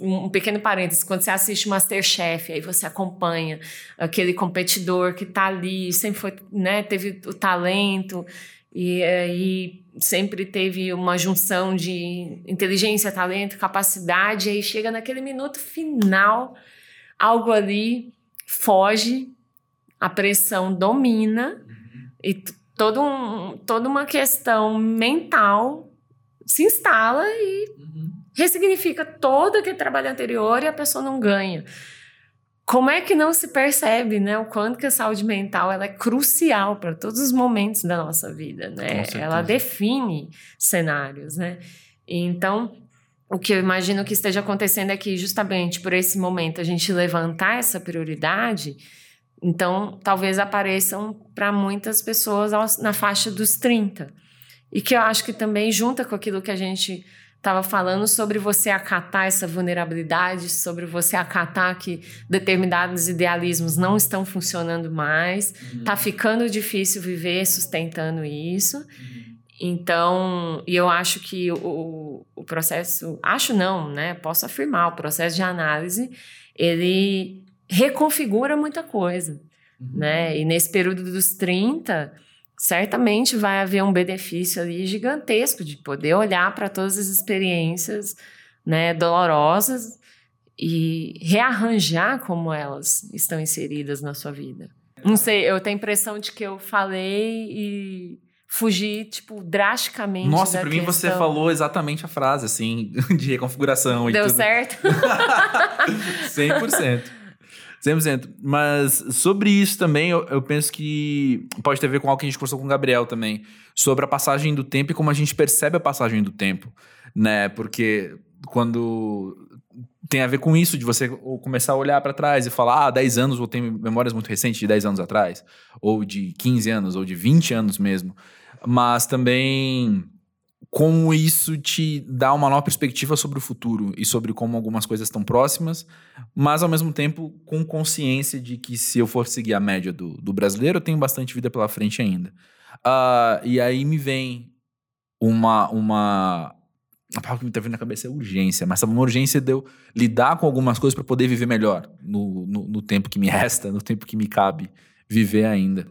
um pequeno parênteses, quando você assiste Masterchef, aí você acompanha aquele competidor que está ali, sempre foi, né, teve o talento e aí sempre teve uma junção de inteligência, talento, capacidade, e aí chega naquele minuto final, algo ali foge, a pressão domina uhum. e todo um, toda uma questão mental se instala e uhum. Ressignifica todo aquele trabalho anterior e a pessoa não ganha como é que não se percebe, né, o quanto que a saúde mental ela é crucial para todos os momentos da nossa vida, né? Ela define cenários, né? Então, o que eu imagino que esteja acontecendo é que justamente por esse momento a gente levantar essa prioridade, então talvez apareçam para muitas pessoas na faixa dos 30. E que eu acho que também junta com aquilo que a gente estava falando sobre você acatar essa vulnerabilidade, sobre você acatar que determinados idealismos não estão funcionando mais, uhum. tá ficando difícil viver sustentando isso. Uhum. Então, e eu acho que o, o processo, acho não, né? Posso afirmar, o processo de análise, ele reconfigura muita coisa, uhum. né? E nesse período dos 30, certamente vai haver um benefício ali gigantesco de poder olhar para todas as experiências né, dolorosas e rearranjar como elas estão inseridas na sua vida. Não sei, eu tenho a impressão de que eu falei e fugi, tipo, drasticamente. Nossa, para mim você falou exatamente a frase, assim, de reconfiguração. Deu tudo. certo? 100%. 100%. Mas sobre isso também, eu, eu, penso que pode ter a ver com algo que a gente conversou com o Gabriel também, sobre a passagem do tempo e como a gente percebe a passagem do tempo, né? Porque quando tem a ver com isso, de você começar a olhar para trás e falar, ah, 10 anos, ou tem memórias muito recentes de 10 anos atrás, ou de 15 anos, ou de 20 anos mesmo. Mas também como isso te dá uma nova perspectiva sobre o futuro e sobre como algumas coisas estão próximas, mas ao mesmo tempo com consciência de que se eu for seguir a média do, do brasileiro, eu tenho bastante vida pela frente ainda. Uh, e aí me vem uma, uma a palavra que me tá vindo na cabeça é urgência, mas uma urgência de eu lidar com algumas coisas para poder viver melhor no, no, no, tempo que me resta, no tempo que me cabe viver ainda.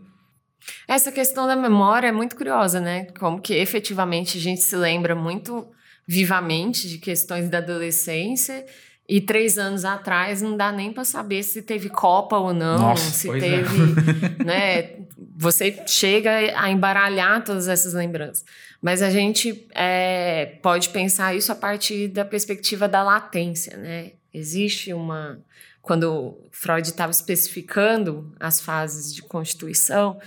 Essa questão da memória é muito curiosa, né? Como que efetivamente a gente se lembra muito vivamente de questões da adolescência e três anos atrás não dá nem para saber se teve Copa ou não, Nossa, se é. teve, é. né? Você chega a embaralhar todas essas lembranças. Mas a gente é, pode pensar isso a partir da perspectiva da latência, né? Existe uma. Quando Freud estava especificando as fases de constituição,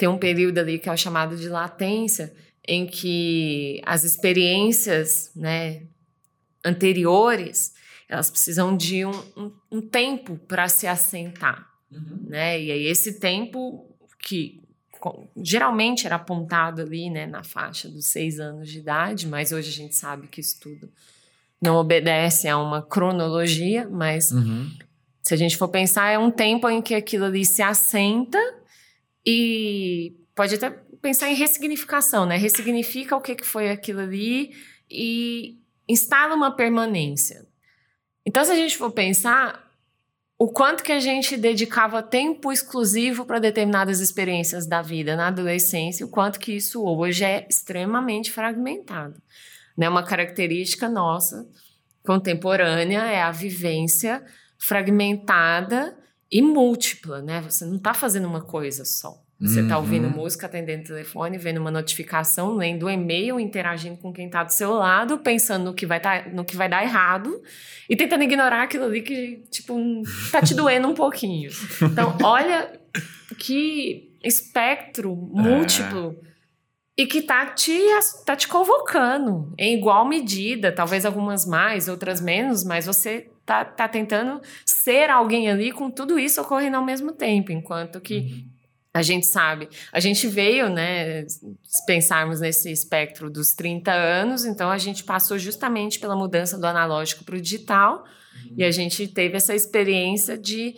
tem um período ali que é o chamado de latência, em que as experiências né, anteriores elas precisam de um, um, um tempo para se assentar. Uhum. Né? E aí, esse tempo que geralmente era apontado ali né, na faixa dos seis anos de idade, mas hoje a gente sabe que isso tudo não obedece a uma cronologia, mas uhum. se a gente for pensar, é um tempo em que aquilo ali se assenta e pode até pensar em ressignificação, né? Ressignifica o que, que foi aquilo ali e instala uma permanência. Então, se a gente for pensar, o quanto que a gente dedicava tempo exclusivo para determinadas experiências da vida na adolescência, o quanto que isso hoje é extremamente fragmentado. Né? Uma característica nossa contemporânea é a vivência fragmentada e múltipla, né? Você não está fazendo uma coisa só. Você está ouvindo uhum. música, atendendo telefone, vendo uma notificação, lendo um e-mail, interagindo com quem está do seu lado, pensando no que, vai tá, no que vai dar errado e tentando ignorar aquilo ali que, tipo, tá te doendo um pouquinho. Então, olha que espectro múltiplo é. e que tá te, tá te convocando em igual medida, talvez algumas mais, outras menos, mas você tá, tá tentando ser alguém ali com tudo isso ocorrendo ao mesmo tempo, enquanto que. Uhum a gente sabe, a gente veio, né, se pensarmos nesse espectro dos 30 anos, então a gente passou justamente pela mudança do analógico para o digital uhum. e a gente teve essa experiência de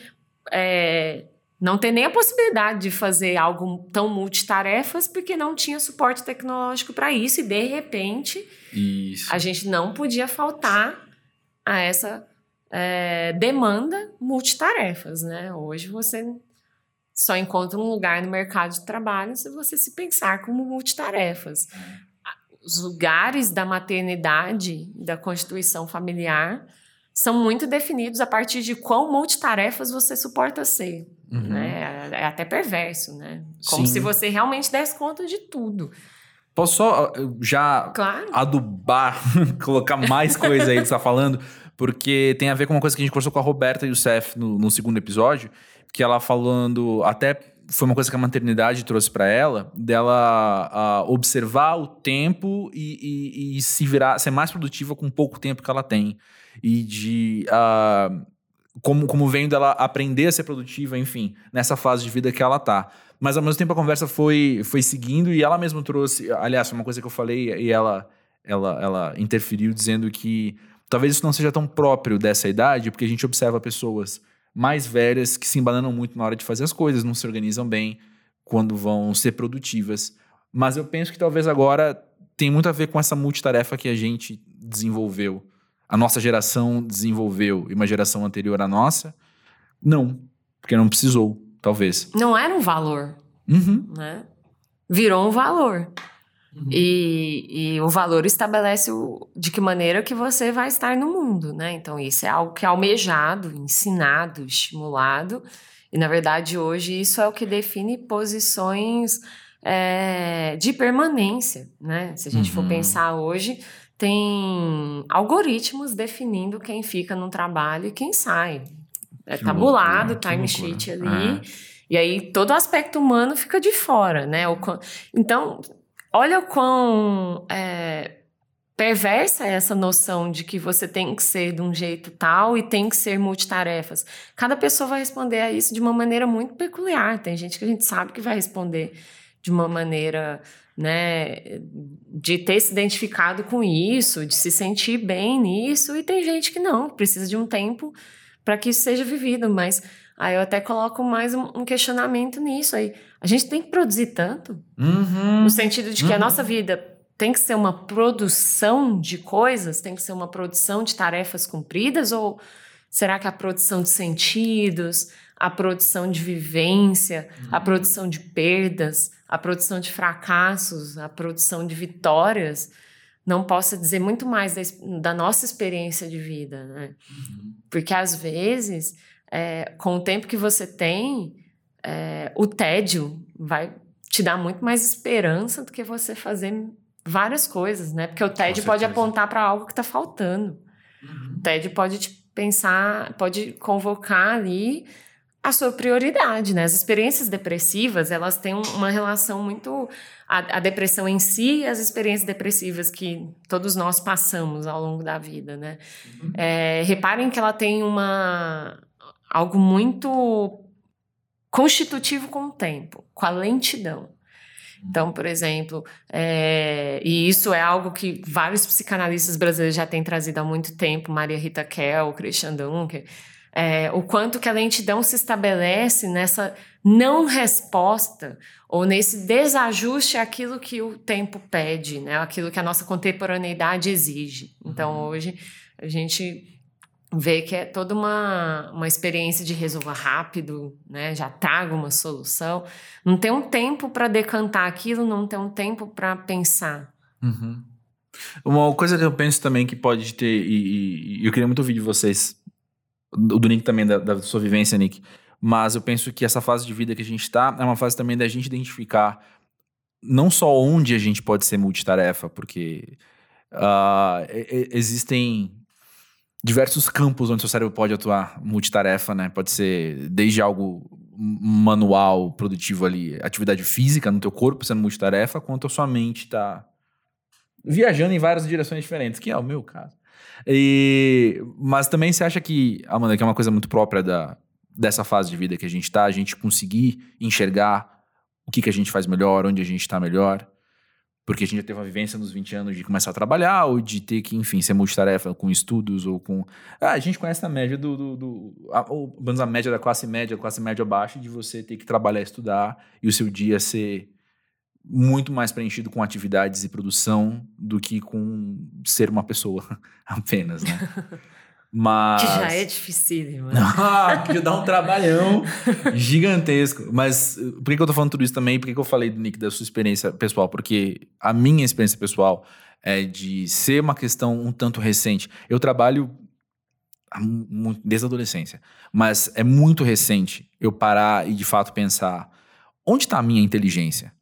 é, não ter nem a possibilidade de fazer algo tão multitarefas porque não tinha suporte tecnológico para isso e de repente isso. a gente não podia faltar a essa é, demanda multitarefas, né? Hoje você só encontra um lugar no mercado de trabalho se você se pensar como multitarefas. Os lugares da maternidade, da constituição familiar, são muito definidos a partir de quão multitarefas você suporta ser. Uhum. Né? É até perverso, né? Como Sim. se você realmente desse conta de tudo. Posso só já claro. adubar, colocar mais coisa aí que você está falando, porque tem a ver com uma coisa que a gente conversou com a Roberta e o Seth no, no segundo episódio, que ela falando, até foi uma coisa que a maternidade trouxe para ela, dela uh, observar o tempo e, e, e, se virar, ser mais produtiva com pouco tempo que ela tem. E de. Uh, como, como vem dela aprender a ser produtiva, enfim, nessa fase de vida que ela tá. Mas ao mesmo tempo a conversa foi, foi seguindo e ela mesma trouxe. Aliás, foi uma coisa que eu falei e ela, ela, ela interferiu dizendo que talvez isso não seja tão próprio dessa idade, porque a gente observa pessoas mais velhas que se embananam muito na hora de fazer as coisas, não se organizam bem quando vão ser produtivas. Mas eu penso que talvez agora tem muito a ver com essa multitarefa que a gente desenvolveu, a nossa geração desenvolveu e uma geração anterior à nossa. Não, porque não precisou, talvez. Não era um valor, uhum. né? Virou um valor. Uhum. E, e, o valor estabelece o, de que maneira que você vai estar no mundo, né? Então, isso é algo que é almejado, ensinado, estimulado. E, na verdade, hoje isso é o que define posições é, de permanência, né? Se a gente uhum. for pensar hoje, tem algoritmos definindo quem fica no trabalho e quem sai. É tabulado, time sheet ali. É. E aí todo o aspecto humano fica de fora, né? Então, olha o quão é, perversa é essa noção de que você tem que ser de um jeito tal e tem que ser multitarefas. Cada pessoa vai responder a isso de uma maneira muito peculiar. Tem gente que a gente sabe que vai responder de uma maneira, né, de ter se identificado com isso, de se sentir bem nisso, e tem gente que não, precisa de um tempo para que isso seja vivido, mas aí eu até coloco mais um, questionamento nisso aí. A gente tem que produzir tanto? Uhum. No sentido de que Uhum. a nossa vida tem que ser uma produção de coisas, tem que ser uma produção de tarefas cumpridas, ou será que a produção de sentidos, a produção de vivência, a produção de perdas, a produção de fracassos, a produção de vitórias, não possa dizer muito mais da, da nossa experiência de vida, né? Porque às vezes, é, com o tempo que você tem, é, o tédio vai te dar muito mais esperança do que você fazer várias coisas, né? Porque o tédio pode apontar para algo que está faltando. O tédio pode te pensar, pode convocar ali a sua prioridade, né? As experiências depressivas, elas têm um- uma relação muito... A, a depressão em si e as experiências depressivas que todos nós passamos ao longo da vida, né? É, reparem que ela tem uma... Algo muito constitutivo com o tempo, com a lentidão. Então, por exemplo, é, e isso é algo que vários psicanalistas brasileiros já têm trazido há muito tempo, Maria Rita Kell, Christian Dunker, é, o quanto que a lentidão se estabelece nessa não resposta ou nesse desajuste àquilo que o tempo pede, né? aquilo que a nossa contemporaneidade exige. Então, hoje, a gente vê que é toda uma, uma experiência de resolva rápido, né? já traga uma solução. Não tem um tempo para decantar aquilo, não tem um tempo para pensar. Uhum. Uma coisa que eu penso também que pode ter, e, e- eu queria muito ouvir de vocês, o do Nick também, da, da sua vivência, Nick, mas eu penso que essa fase de vida que a gente tá é uma fase também da gente identificar não só onde a gente pode ser multitarefa, porque e- existem diversos campos onde seu cérebro pode atuar multitarefa, né? Pode ser desde algo manual, produtivo ali, atividade física no teu corpo sendo multitarefa, quanto a sua mente tá viajando em várias direções diferentes, que é o meu caso. E, mas também você acha que, Amanda, que é uma coisa muito própria da, dessa fase de vida que a gente tá, a gente conseguir enxergar o que, que a gente faz melhor, onde a gente tá melhor, porque a gente já teve uma vivência nos 20 anos de começar a trabalhar, ou de ter que, enfim, ser multitarefa com estudos, ou com... Ah, a gente conhece a média do... do, do a, ou, pelo menos a média da classe média, classe média baixa, de você ter que trabalhar, estudar, e o seu dia ser muito mais preenchido com atividades e produção do que com ser uma pessoa apenas, né? Mas... Que já é dificílimo. né? Ah, que dá um trabalhão gigantesco. Mas uh, por que, que eu tô falando tudo isso também? Por que, que eu falei, Nick, da sua experiência pessoal? Porque a minha experiência pessoal é de ser uma questão um tanto recente. Eu trabalho desde a adolescência, mas é muito recente eu parar e de fato pensar onde está a minha inteligência,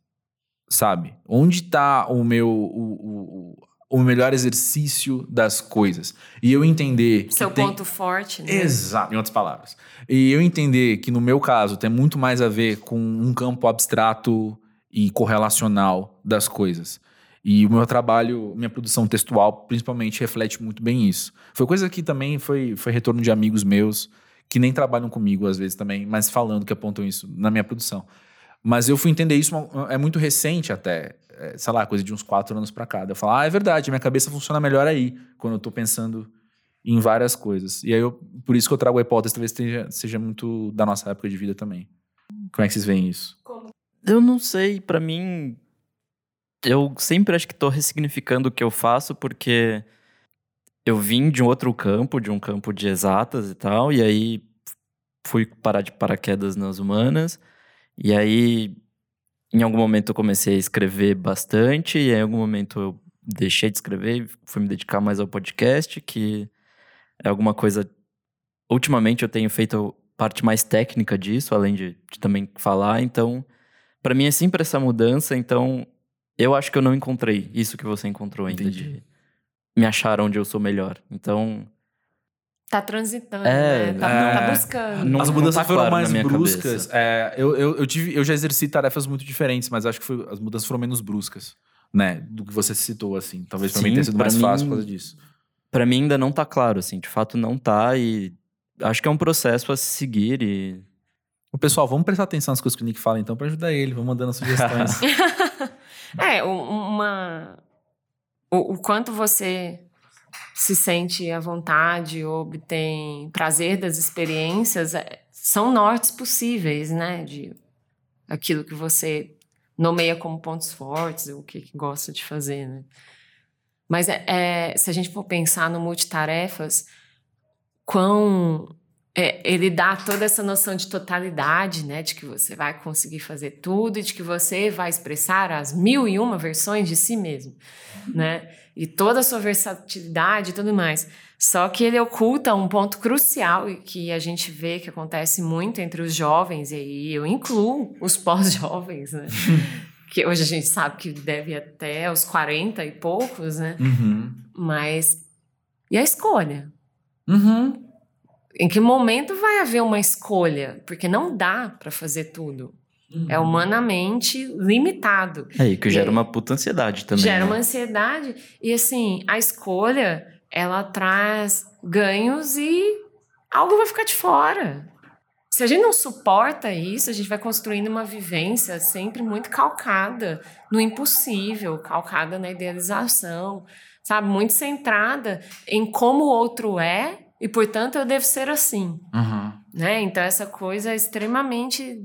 sabe? Onde está o meu o, o, o- melhor exercício das coisas? E eu entender que Seu tem- ponto forte, né? Exato, em outras palavras. E eu entender que no meu caso tem muito mais a ver com um campo abstrato e correlacional das coisas. E o meu trabalho, minha produção textual, principalmente, reflete muito bem isso. Foi coisa que também foi, foi retorno de amigos meus, que nem trabalham comigo às vezes também, mas falando que apontam isso na minha produção. Mas eu fui entender isso, é muito recente até, sei lá, coisa de uns quatro anos pra cá. Eu falo, ah, é verdade, minha cabeça funciona melhor aí, quando eu tô pensando em várias coisas. E aí, eu, por isso que eu trago a hipótese, talvez seja, seja muito da nossa época de vida também. Como é que vocês veem isso? Eu não sei, pra mim. Eu sempre acho que tô ressignificando o que eu faço, porque eu vim de um outro campo, de um campo de exatas e tal, e aí fui parar de paraquedas nas humanas, e aí em algum momento eu comecei a escrever bastante, e em algum momento eu deixei de escrever e fui me dedicar mais ao podcast, que é alguma coisa. Ultimamente eu tenho feito parte mais técnica disso, além de, de também falar, então Pra mim é sempre essa mudança, então eu acho que eu não encontrei isso que você encontrou ainda Entendi. de me achar onde eu sou melhor. Então, Tá transitando, É, né? Tá, é. tá buscando. Não- As mudanças tá foram claro mais bruscas. É, eu, eu, eu, tive, eu já exerci tarefas muito diferentes, mas acho que foi- as mudanças foram menos bruscas, né? Do que você citou, assim. Talvez pra mim Sim, tenha sido pra mais mim- fácil por causa disso. pra mim ainda não tá claro, assim, de fato não tá e acho que é um processo a se seguir e O pessoal, vamos prestar atenção nas coisas que o Nick fala, então, para ajudar ele. Vamos mandando sugestões. é, uma. O, o, quanto você se sente à vontade ou obtém prazer das experiências é, são nortes possíveis, né? De aquilo que você nomeia como pontos fortes, o que, que gosta de fazer, né? Mas é, é, se a gente for pensar no multitarefas, quão é, ele dá toda essa noção de totalidade, né? De que você vai conseguir fazer tudo e de que você vai expressar as mil e uma versões de si mesmo, né? E toda a sua versatilidade e tudo mais. Só que ele oculta um ponto crucial e que a gente vê que acontece muito entre os jovens, e aí eu incluo os pós-jovens, né? que hoje a gente sabe que deve até os 40 e poucos, né? Uhum. Mas. E a escolha? Uhum. Em que momento vai haver uma escolha? Porque não dá para fazer tudo. Uhum. É humanamente limitado. É, e que gera e, uma puta ansiedade também. Gera né? uma ansiedade. E assim, a escolha, ela traz ganhos e algo vai ficar de fora se a gente não suporta isso, a gente vai construindo uma vivência sempre muito calcada no impossível, calcada na idealização, sabe? Muito centrada em como o outro é e, portanto, eu devo ser assim. Uhum. Né? Então, essa coisa é extremamente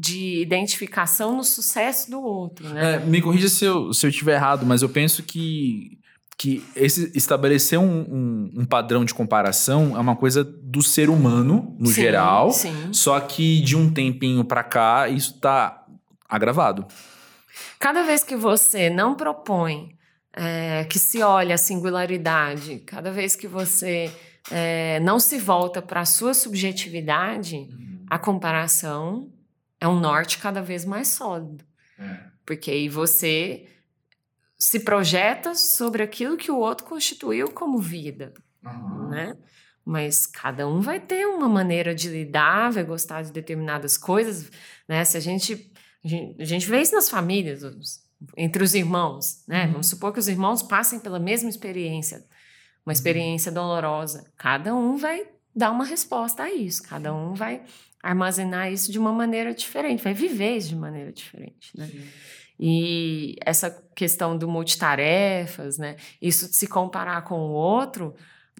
de identificação no sucesso do outro. Né? É, me corrija se eu, se eu estiver errado, mas eu penso que que esse, estabelecer um, um, um, padrão de comparação é uma coisa do ser humano, no sim, geral. Sim. Só que de um tempinho para cá, isso está agravado. Cada vez que você não propõe é, que se olhe a singularidade, cada vez que você é, não se volta para a sua subjetividade, uhum. a comparação é um norte cada vez mais sólido. É. Porque aí você se projeta sobre aquilo que o outro constituiu como vida, uhum. né? Mas cada um vai ter uma maneira de lidar, vai gostar de determinadas coisas, né? Se a gente a gente, a gente vê isso nas famílias, entre os irmãos, né? Uhum. Vamos supor que os irmãos passem pela mesma experiência, uma uhum. experiência dolorosa. Cada um vai dar uma resposta a isso, cada um vai armazenar isso de uma maneira diferente, vai viver isso de maneira diferente, né? Sim. E essa questão do multitarefas, né? Isso de se comparar com o outro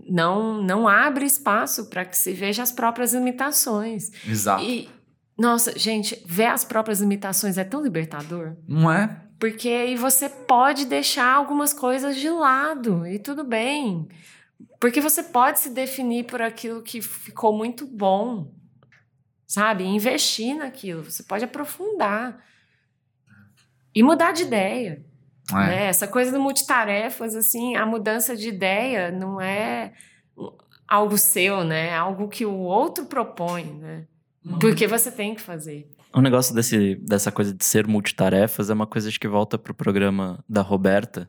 não não abre espaço para que se veja as próprias limitações. Exato. E nossa, gente, ver as próprias limitações é tão libertador. Não é? Porque aí você pode deixar algumas coisas de lado e tudo bem. Porque você pode se definir por aquilo que ficou muito bom, sabe? investir naquilo. Você pode aprofundar. E mudar de ideia. É. Né? Essa coisa do multitarefas, assim, a mudança de ideia não é algo seu, né? É algo que o outro propõe, né? Uhum. Porque você tem que fazer. O negócio desse, dessa coisa de ser multitarefas é uma coisa que volta pro programa da Roberta.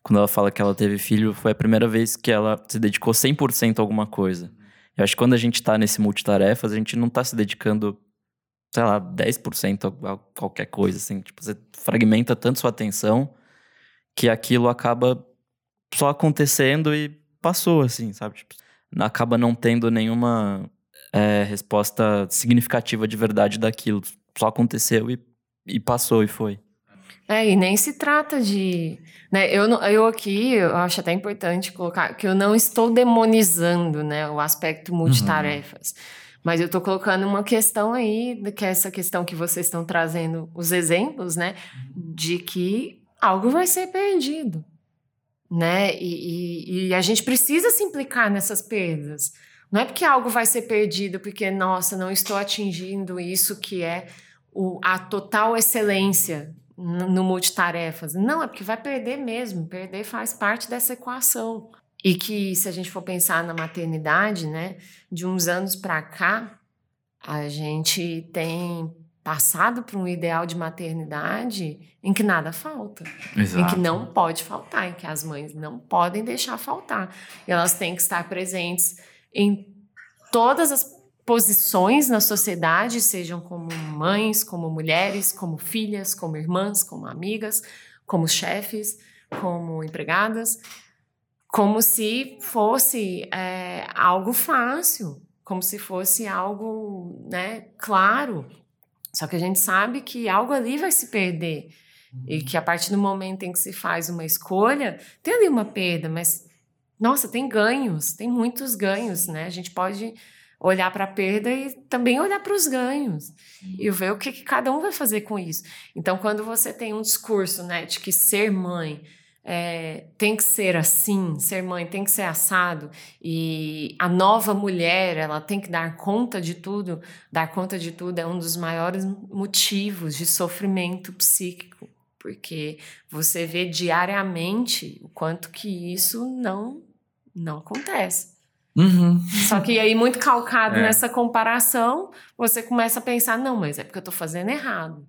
Quando ela fala que ela teve filho, foi a primeira vez que ela se dedicou 100% a alguma coisa. Eu acho que quando a gente tá nesse multitarefas, a gente não tá se dedicando sei lá, 10% a qualquer coisa, assim. Tipo, você fragmenta tanto sua atenção que aquilo acaba só acontecendo e passou, assim, sabe? Tipo, acaba não tendo nenhuma é, resposta significativa de verdade daquilo. Só aconteceu e, e passou e foi. É, e nem se trata de. Né, eu, eu aqui, eu acho até importante colocar que eu não estou demonizando né, o aspecto multitarefas. Uhum. Mas eu estou colocando uma questão aí, que é essa questão que vocês estão trazendo, os exemplos, né? De que algo vai ser perdido, né? E, e, e a gente precisa se implicar nessas perdas. Não é porque algo vai ser perdido, porque, nossa, não estou atingindo isso que é o, a total excelência no, multitarefas. Não, é porque vai perder mesmo. Perder faz parte dessa equação. E que, se a gente for pensar na maternidade, né, de uns anos para cá, a gente tem passado para um ideal de maternidade em que nada falta, Exato. em que não pode faltar, em que as mães não podem deixar faltar. E elas têm que estar presentes em todas as posições na sociedade, sejam como mães, como mulheres, como filhas, como irmãs, como amigas, como chefes, como empregadas como se fosse é, algo fácil, como se fosse algo, né, claro. Só que a gente sabe que algo ali vai se perder. E que a partir do momento em que se faz uma escolha, tem ali uma perda, mas nossa, tem ganhos, tem muitos ganhos, né? A gente pode olhar para a perda e também olhar para os ganhos e ver o que, que, cada um vai fazer com isso. Então, quando você tem um discurso, né, de que ser mãe é, tem que ser assim, ser mãe tem que ser assado e a nova mulher ela tem que dar conta de tudo. Dar conta de tudo é um dos maiores motivos de sofrimento psíquico, porque você vê diariamente o quanto que isso não não acontece. Uhum. Só que aí, muito calcado É. nessa comparação, você começa a pensar: não, mas é porque eu tô fazendo errado.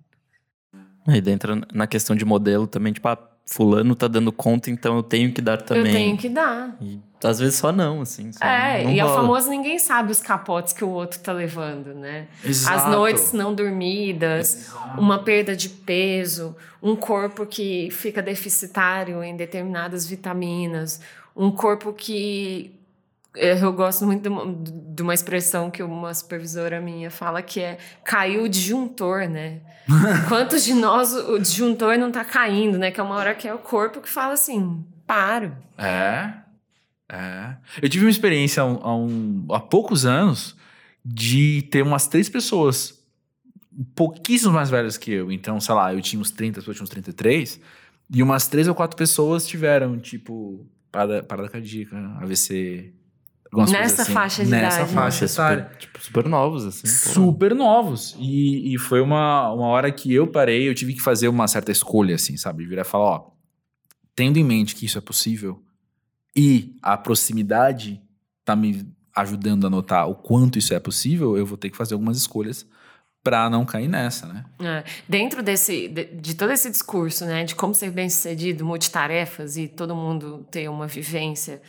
Aí entra na questão de modelo também, tipo, ah, fulano tá dando conta, então eu tenho que dar também. Eu tenho que dar. E às vezes só não, assim. só É, não e é o rola. famoso ninguém sabe os capotes que o outro tá levando, né? Exato. As noites não dormidas, uma perda de peso, um corpo que fica deficitário em determinadas vitaminas, um corpo que. Eh, Eu gosto muito de uma, de uma expressão que uma supervisora minha fala que é caiu o disjuntor, né? Quantos de nós o disjuntor não tá caindo, né? Que é uma hora que é o corpo que fala assim: paro. É. É. Eu tive uma experiência há, um- há poucos anos de ter umas três pessoas pouquíssimos mais velhas que eu. Então, sei lá, eu tinha uns 30, eu tinha uns 33. E umas três ou quatro pessoas tiveram, tipo, parada, parada cardíaca, AVC. Algumas coisas Nessa assim. faixa de Nessa idade. faixa Nossa, etária. super, tipo, super novos, assim. pô. super novos. E, e foi uma, uma hora que eu parei, eu tive que fazer uma certa escolha, assim, sabe? Virar e falar, ó, tendo em mente que isso é possível e a proximidade tá me ajudando a notar o quanto isso é possível, eu vou ter que fazer algumas escolhas pra não cair nessa, né? É, dentro desse, de, de todo esse discurso, né, de como ser bem sucedido, multitarefas e todo mundo ter uma vivência,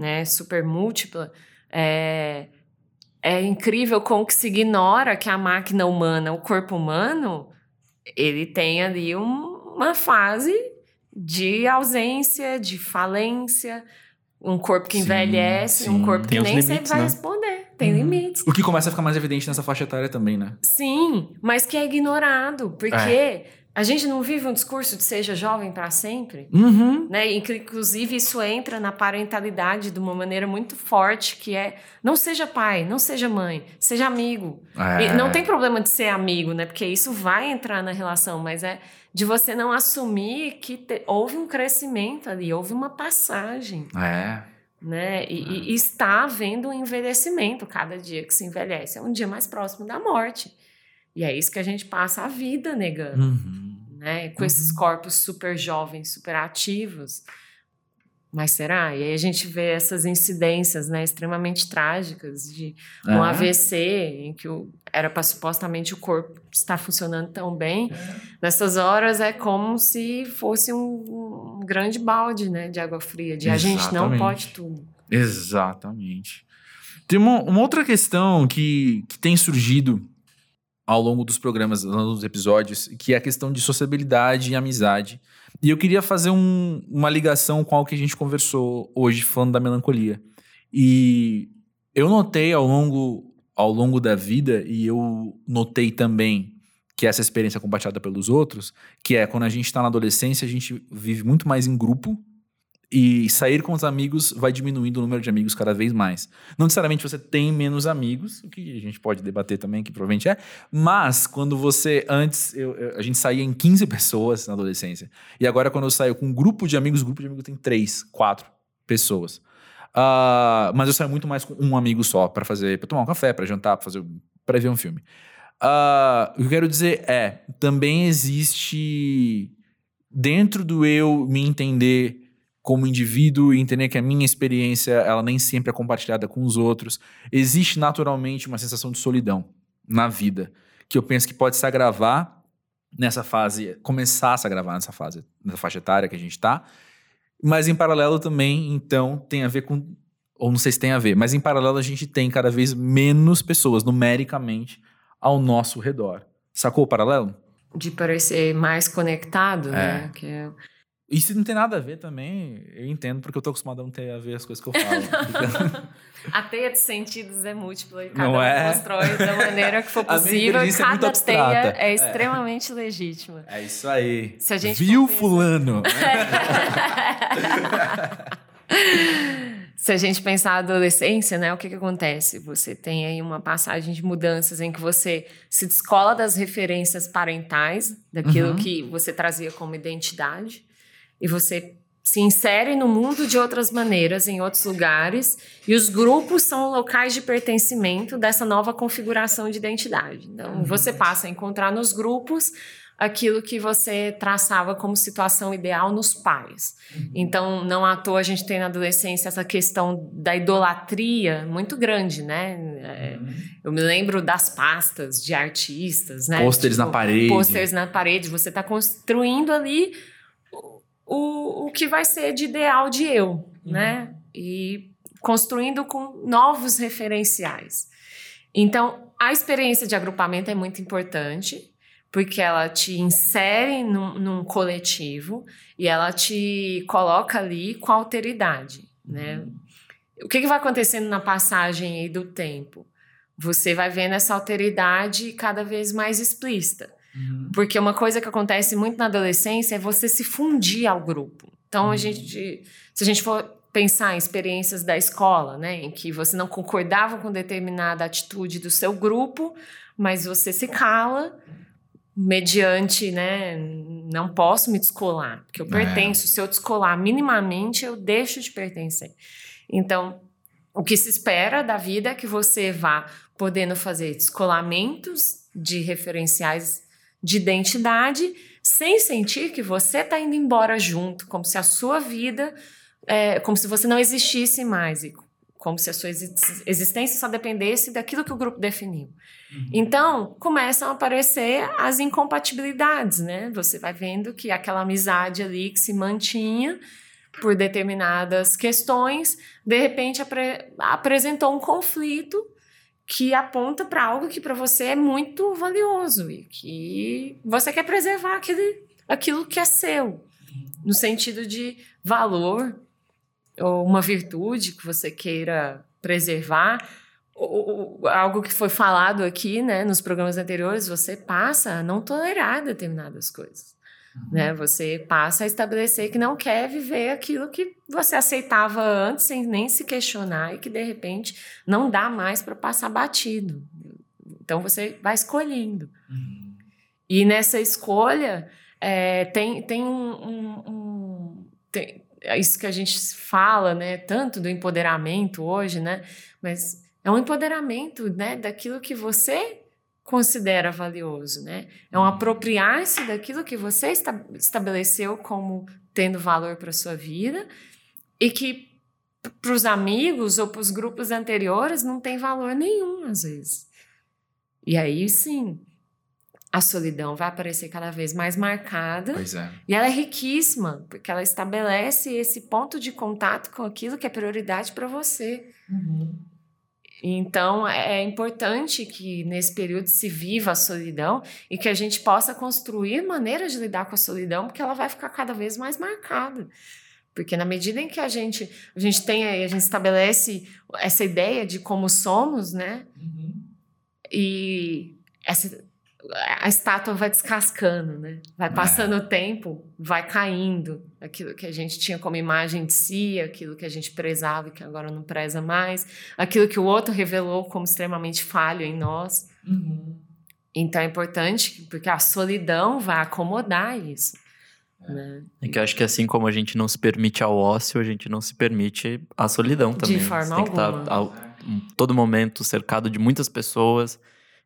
né, super múltipla, é, é incrível como que se ignora que a máquina humana, o corpo humano, ele tem ali um- uma fase de ausência, de falência, um corpo que Sim, envelhece, um sim. corpo que Tem os nem sempre limites, vai né? responder, tem Uhum. limites. O que começa a ficar mais evidente nessa faixa etária também, né? Sim, mas que é ignorado, porque É. a gente não vive um discurso de seja jovem para sempre, Uhum. né? Inclusive isso entra na parentalidade de uma maneira muito forte, que é não seja pai, não seja mãe, seja amigo. É. E não tem problema de ser amigo, né? Porque isso vai entrar na relação, mas é de você não assumir que te- houve um crescimento ali, houve uma passagem É. né? E, e- e está havendo um envelhecimento cada dia que se envelhece. É um dia mais próximo da morte. E é isso que a gente passa a vida negando, Uhum. né? Com esses corpos super jovens, super ativos. Mas será? E aí a gente vê essas incidências, né, extremamente trágicas de um É. AVC em que o, era para supostamente o corpo estar funcionando tão bem. Nessas horas é como se fosse um, um grande balde, né, de água fria, de a gente não Exatamente. pode tudo. Exatamente. Tem uma, uma outra questão que, que tem surgido ao longo dos programas, dos episódios, que é a questão de sociabilidade e amizade. E eu queria fazer um- uma ligação com algo que a gente conversou hoje, falando da melancolia. E eu notei ao longo, ao longo da vida, e eu notei também que essa experiência compartilhada pelos outros, que é quando a gente está na adolescência, a gente vive muito mais em grupo, e sair com os amigos vai diminuindo o número de amigos cada vez mais. Não necessariamente você tem menos amigos, o que a gente pode debater também, que provavelmente é, mas quando você, antes, eu- eu- a gente saía em 15 pessoas na adolescência, e agora quando eu saio com um grupo de amigos, o grupo de amigos tem 3, 4 pessoas. Ah, mas eu saio muito mais com um amigo só para fazer, para tomar um café, para jantar, para fazer, para ver um filme. Ah, o que eu quero dizer é, também existe dentro do eu me entender como indivíduo e entender que a minha experiência ela nem sempre é compartilhada com os outros, existe naturalmente uma sensação de solidão na vida que eu penso que pode se agravar nessa fase, começar a se agravar nessa fase, nessa faixa etária que a gente tá, mas em paralelo também, então, tem a ver com ou não sei se tem a ver, mas em paralelo a gente tem cada vez menos pessoas numericamente ao nosso redor. Sacou o paralelo? De parecer mais conectado, É. né? Que se não tem nada a ver também, eu entendo, porque eu tô acostumado a não ter a ver as coisas que eu falo. a teia de sentidos é múltipla e cada não um é? constrói da maneira que for possível. e é cada é teia é, é extremamente legítima. É isso aí. Se a gente Viu, fulano? Se a gente pensar a adolescência, né, o que, que acontece? Você tem aí uma passagem de mudanças em que você se descola das referências parentais, daquilo uhum. que você trazia como identidade, e você se insere no mundo de outras maneiras, em outros lugares, e os grupos são locais de pertencimento dessa nova configuração de identidade. Então, uhum. você passa a encontrar nos grupos aquilo que você traçava como situação ideal nos pais. Uhum. Então, não à toa a gente tem na adolescência essa questão da idolatria muito grande, né? É. Eu me lembro das pastas de artistas, né? Pôsteres tipo, na parede. Pôsteres na parede. Você está construindo ali o, o que vai ser de ideal de eu, uhum. né? E construindo com novos referenciais. Então, a experiência de agrupamento é muito importante porque ela te insere num, num, coletivo e ela te coloca ali com alteridade, né? Uhum. O que, que vai acontecendo na passagem aí do tempo? Você vai vendo essa alteridade cada vez mais explícita. Uhum. Porque uma coisa que acontece muito na adolescência é você se fundir ao grupo. Então, uhum. a gente, se a gente for pensar em experiências da escola, né, em que você não concordava com determinada atitude do seu grupo, mas você se cala mediante, né, não posso me descolar, porque eu é. pertenço. Se eu descolar minimamente, eu deixo de pertencer. Então, o que se espera da vida é que você vá podendo fazer descolamentos de referenciais de identidade, sem sentir que você está indo embora junto, como se a sua vida, é, como se você não existisse mais, e como se a sua existência só dependesse daquilo que o grupo definiu. Uhum. Então, começam a aparecer as incompatibilidades, né? Você vai vendo que aquela amizade ali que se mantinha por determinadas questões, de repente apre apresentou um conflito que aponta para algo que para você é muito valioso e que você quer preservar aquele, aquilo que é seu, no sentido de valor ou uma virtude que você queira preservar, ou, algo que foi falado aqui, né, nos programas anteriores, você passa a não tolerar determinadas coisas. Uhum. Né? Você passa a estabelecer que não quer viver aquilo que você aceitava antes sem nem se questionar e que de repente não dá mais para passar batido. Então você vai escolhendo. Uhum. E nessa escolha é, tem, tem um, um, um tem, é isso que a gente fala, né, tanto do empoderamento hoje, né, mas é um empoderamento, né, daquilo que você considera valioso, né? É um apropriar-se daquilo que você estabeleceu como tendo valor para sua vida e que para os amigos ou para os grupos anteriores não tem valor nenhum às vezes. E aí sim, a solidão vai aparecer cada vez mais marcada. Pois é. E ela é riquíssima, porque ela estabelece esse ponto de contato com aquilo que é prioridade para você. Uhum. Então, é, é importante que nesse período se viva a solidão e que a gente possa construir maneiras de lidar com a solidão, porque ela vai ficar cada vez mais marcada. Porque na medida em que a gente, a gente tem aí, a gente estabelece essa ideia de como somos, né? Uhum. E essa, a estátua vai descascando, né? Vai passando é. o tempo, vai caindo aquilo que a gente tinha como imagem de si, aquilo que a gente prezava e que agora não preza mais, aquilo que o outro revelou como extremamente falho em nós. Uhum. Então é importante porque a solidão vai acomodar isso. É. Né? É que eu acho que assim como a gente não se permite ao ócio, a gente não se permite a solidão também. De forma Você tem tá alguma. que estar ao, todo momento cercado de muitas pessoas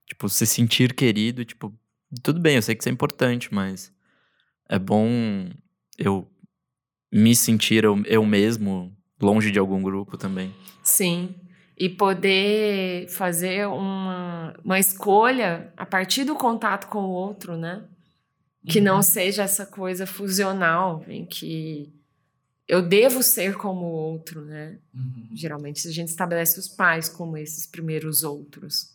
Tipo, se sentir querido, tipo, tudo bem, eu sei que isso é importante, mas é bom eu me sentir eu, eu mesmo longe de algum grupo também. Sim. E poder fazer uma, uma escolha a partir do contato com o outro, né? Que uhum. não seja essa coisa fusional, em que eu devo ser como o outro, né? Uhum. Geralmente a gente estabelece os pais como esses primeiros outros.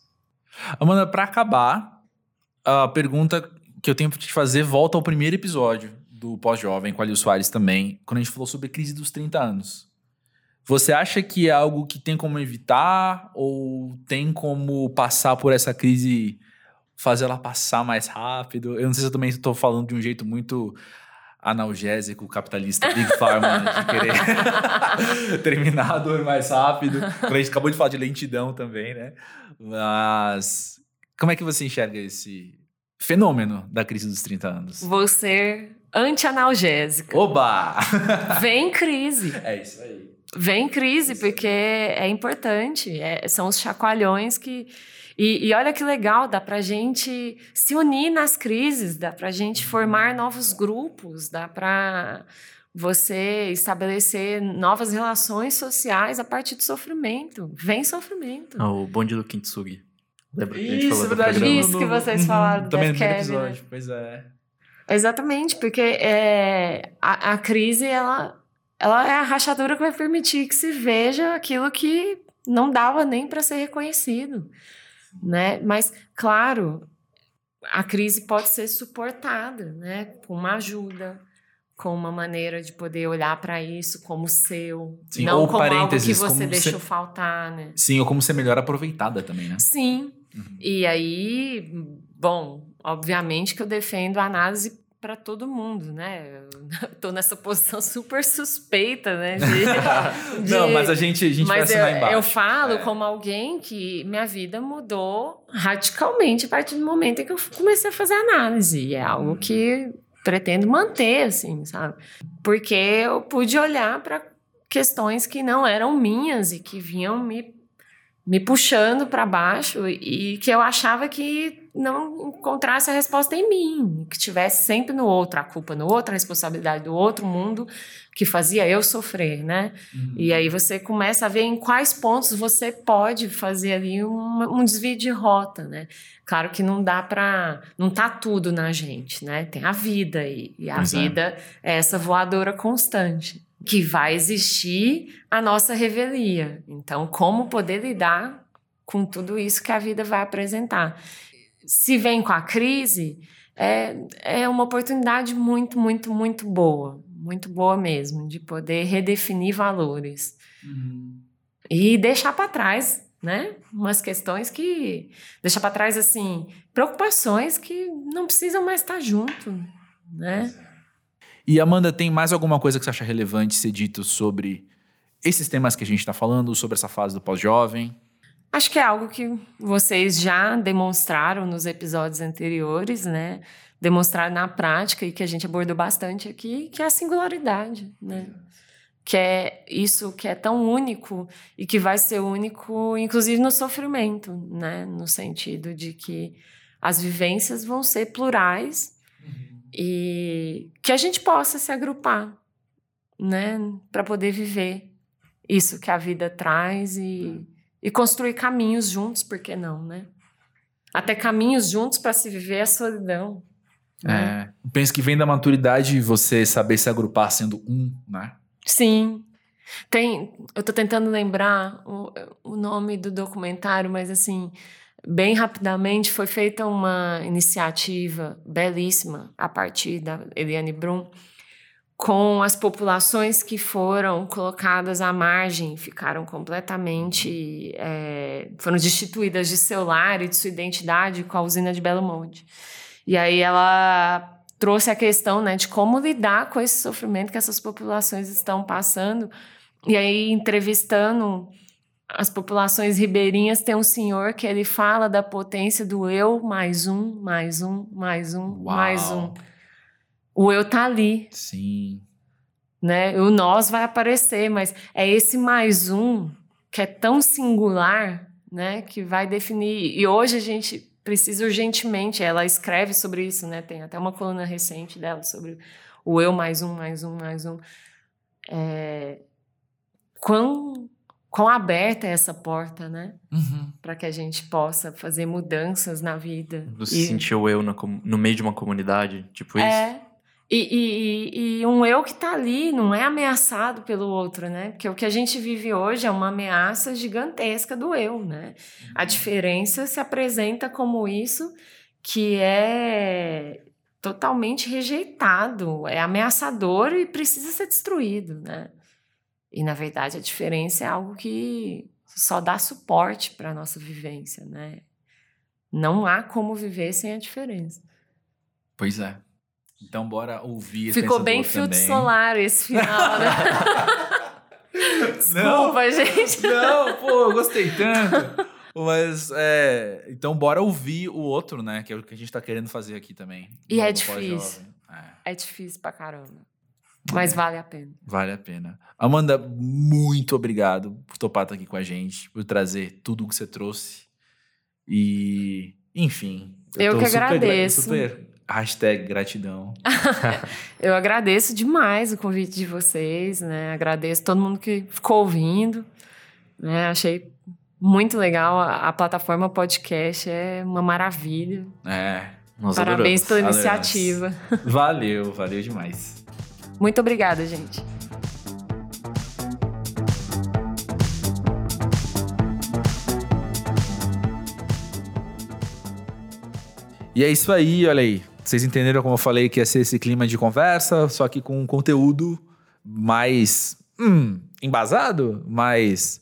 Amanda, para acabar, a pergunta que eu tenho para te fazer volta ao primeiro episódio. do pós-jovem, com a Lil Soares também, quando a gente falou sobre a crise dos 30 anos. Você acha que é algo que tem como evitar ou tem como passar por essa crise, fazer ela passar mais rápido? Eu não sei se eu também estou falando de um jeito muito analgésico, capitalista, Big Pharma, de querer terminar a dor mais rápido. A gente acabou de falar de lentidão também, né? Mas como é que você enxerga esse fenômeno da crise dos 30 anos? Vou ser anti-analgésica. Oba! Vem crise. É isso aí. Vem crise, porque é importante. É, são os chacoalhões que. E, e, olha que legal, dá pra gente se unir nas crises, dá pra gente formar novos grupos, dá pra você estabelecer novas relações sociais a partir do sofrimento. Vem sofrimento. Ah, o bonde do Kintsugi. Lembra que Isso, a gente verdade. Isso que vocês falaram do Também Death no Cab, episódio, né? pois é. Exatamente, porque é, a, a crise, ela, ela é a rachadura que vai permitir que se veja aquilo que não dava nem para ser reconhecido, né? Mas, claro, a crise pode ser suportada, né? Com uma ajuda, com uma maneira de poder olhar para isso como seu, Sim, não ou como algo que você deixou ser- faltar, né? Sim, ou como ser melhor aproveitada também, né? Sim. Uhum. E aí, bom, obviamente que eu defendo a análise para todo mundo, né? Eu tô nessa posição super suspeita, né? de- de- Não, mas a gente, a gente vai mas eu, assinar embaixo. eu falo É. como alguém que minha vida mudou radicalmente a partir do momento em que eu comecei a fazer análise. E é algo que pretendo manter, assim, sabe? Porque eu pude olhar para questões que não eram minhas e que vinham me, me puxando para baixo e que eu achava que não encontrasse a resposta em mim, que tivesse sempre no outro, a culpa no outro, a responsabilidade do outro mundo que fazia eu sofrer, né? Uhum. E aí você começa a ver em quais pontos você pode fazer ali uma- um desvio de rota, né? Claro que não dá para, não tá tudo na gente, né? Tem a vida aí, e a Pois é. vida é essa voadora constante que vai existir a nossa revelia. Então, como poder lidar com tudo isso que a vida vai apresentar? Se vem com a crise, é, é uma oportunidade muito, muito, muito boa, muito boa mesmo, de poder redefinir valores Uhum. e deixar para trás, né? Umas questões que deixar para trás assim, preocupações que não precisam mais estar junto, né? E Amanda, tem mais alguma coisa que você acha relevante ser dito sobre esses temas que a gente está falando, sobre essa fase do pós-jovem? Acho que é algo que vocês já demonstraram nos episódios anteriores, né? Demonstraram na prática e que a gente abordou bastante aqui, que é a singularidade, né? Que é isso que é tão único e que vai ser único, inclusive no sofrimento, né? No sentido de que as vivências vão ser plurais e que a gente possa se agrupar, né? Para poder viver isso que a vida traz e e construir caminhos juntos, por que não, né? Até caminhos juntos para se viver a solidão. né? É, penso que vem da maturidade você saber se agrupar sendo um, né? Sim. Tem, eu tô tentando lembrar o, o nome do documentário, mas assim, bem rapidamente foi feita uma iniciativa belíssima a partir da Eliane Brum com as populações que foram colocadas à margem, ficaram completamente, é, foram destituídas de seu lar e de sua identidade com a usina de Belo Monte. E aí ela trouxe a questão né, de como lidar com esse sofrimento que essas populações estão passando. E aí, entrevistando as populações ribeirinhas, tem um senhor que ele fala da potência do eu mais um, mais um, mais um, mais um. O eu tá ali, Sim. né? O nós vai aparecer, mas é esse mais um que é tão singular, né? Que vai definir. E hoje a gente precisa urgentemente. Ela escreve sobre isso, né? Tem até uma coluna recente dela sobre o eu mais um, mais um, mais um. É... Quão, quão aberta é essa porta, né? Uhum. Para que a gente possa fazer mudanças na vida. Você E- sentiu eu na com- no meio de uma comunidade, tipo isso? É. E, e, e- e um eu que tá ali não é ameaçado pelo outro, né? Porque o que a gente vive hoje é uma ameaça gigantesca do eu, né? A diferença se apresenta como isso, que é totalmente rejeitado, é ameaçador e precisa ser destruído, né? E na verdade a diferença é algo que só dá suporte para a nossa vivência, né? Não há como viver sem a diferença. Pois é. Então bora ouvir Ficou bem filtro solar esse final, né? Desculpa, não, gente. Não, pô, gostei tanto. Mas, é, então bora ouvir o outro, né? Que é o que a gente tá querendo fazer aqui também. E é difícil. É. é difícil pra caramba. Mas vale a pena. Vale a pena. Amanda, muito obrigado por topar estar aqui com a gente, por trazer tudo o que você trouxe. E, enfim. Eu, eu que super, agradeço. Super hashtag gratidão. eu agradeço demais o convite de vocês, né? Agradeço todo mundo que ficou ouvindo. Né? Achei muito legal. A, a plataforma podcast é uma maravilha. É. Parabéns adoramos. pela iniciativa. Valeu, valeu demais. Muito obrigada, gente. E é isso aí, olha aí. Vocês entenderam como eu falei que ia ser esse clima de conversa, só que com um conteúdo mais hum, embasado, mais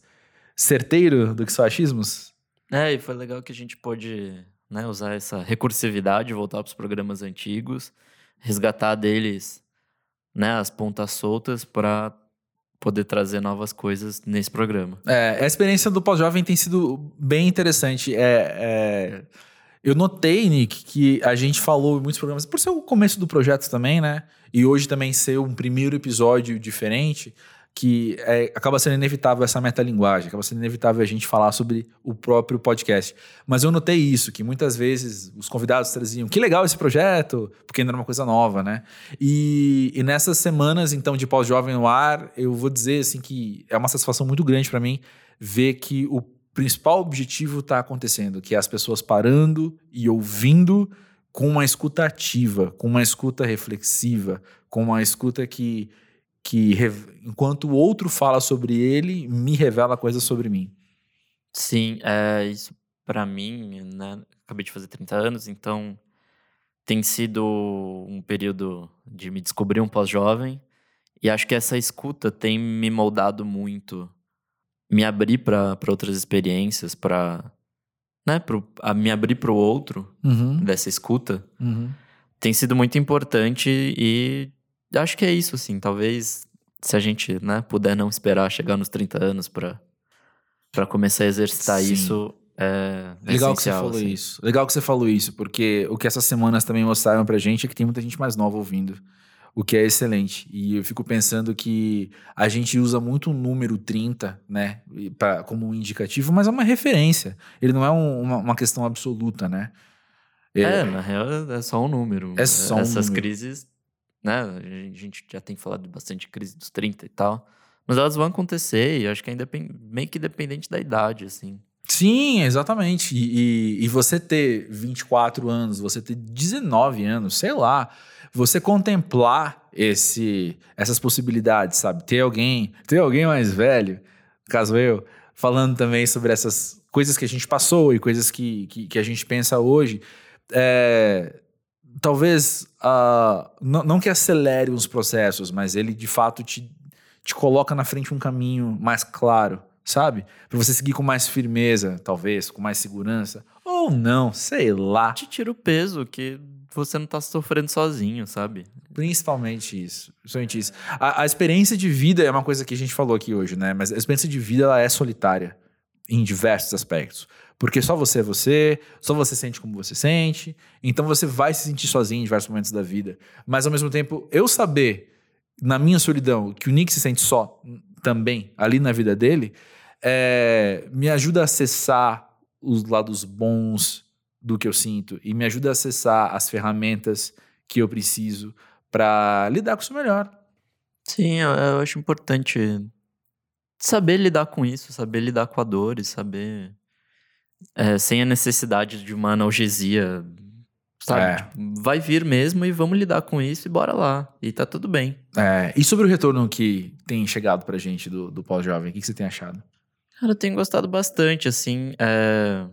certeiro do que só achismos? É, e foi legal que a gente pôde né, usar essa recursividade, voltar para os programas antigos, resgatar deles né, as pontas soltas para poder trazer novas coisas nesse programa. É, a experiência do pós-jovem tem sido bem interessante. É, é eu notei, Nick, que a gente falou em muitos programas, por ser o começo do projeto também, né? E hoje também ser um primeiro episódio diferente, que é, acaba sendo inevitável essa metalinguagem, acaba sendo inevitável a gente falar sobre o próprio podcast. Mas eu notei isso, que muitas vezes os convidados traziam, que legal esse projeto, porque ainda era uma coisa nova, né? E, e nessas semanas, então, de pós-jovem no ar, eu vou dizer, assim, que é uma satisfação muito grande para mim ver que o principal objetivo está acontecendo, que é as pessoas parando e ouvindo com uma escuta ativa, com uma escuta reflexiva, com uma escuta que, que enquanto o outro fala sobre ele, me revela coisas sobre mim. Sim, é, isso para mim, né? Acabei de fazer 30 anos, então tem sido um período de me descobrir um pós-jovem. E acho que essa escuta tem me moldado muito me abrir para outras experiências, para né, pro, a me abrir para o outro uhum. dessa escuta, uhum. tem sido muito importante e acho que é isso, assim. Talvez se a gente né, puder não esperar chegar nos 30 anos para para começar a exercitar Sim. isso. É, Legal que você falou assim. isso. Legal que você falou isso, porque o que essas semanas também mostraram pra gente é que tem muita gente mais nova ouvindo o que é excelente. E eu fico pensando que a gente usa muito o número 30, né, pra, como um indicativo, mas é uma referência. Ele não é um, uma, uma, questão absoluta, né? É, é, na real é só um número. É só um Essas número. crises, né, a gente já tem falado bastante crise dos 30 e tal, mas elas vão acontecer e acho que é meio que dependente da idade, assim. Sim, exatamente. E, e, e, você ter 24 anos, você ter 19 anos, sei lá, você contemplar esse, essas possibilidades, sabe? Ter alguém, ter alguém mais velho, caso eu, falando também sobre essas coisas que a gente passou e coisas que, que, que a gente pensa hoje, é, talvez uh, não, não que acelere os processos, mas ele de fato te, te coloca na frente um caminho mais claro, sabe? Para você seguir com mais firmeza, talvez, com mais segurança, ou não, sei lá. Te tira o peso que você não tá sofrendo sozinho, sabe? Principalmente isso. Principalmente isso. A, a, experiência de vida é uma coisa que a gente falou aqui hoje, né? Mas a experiência de vida ela é solitária em diversos aspectos. Porque só você é você, só você sente como você sente. Então você vai se sentir sozinho em diversos momentos da vida. Mas ao mesmo tempo, eu saber, na minha solidão, que o Nick se sente só também ali na vida dele, é, me ajuda a acessar os lados bons do que eu sinto e me ajuda a acessar as ferramentas que eu preciso para lidar com isso melhor. Sim, eu, eu, acho importante saber lidar com isso, saber lidar com a dor e saber é, sem a necessidade de uma analgesia, sabe? É. Tipo, vai vir mesmo e vamos lidar com isso e bora lá. E tá tudo bem. É, e sobre o retorno que tem chegado pra gente do, do pós-jovem, o que, que, você tem achado? Cara, eu tenho gostado bastante, assim. É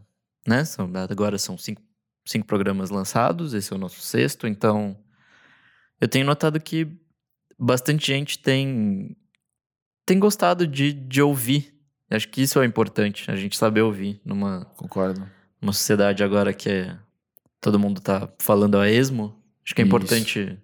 né? São, agora são cinco, cinco programas lançados, esse é o nosso sexto, então eu tenho notado que bastante gente tem, tem gostado de, de ouvir. Acho que isso é importante, a gente saber ouvir numa, Concordo. numa sociedade agora que é, todo mundo tá falando a esmo. Acho que é importante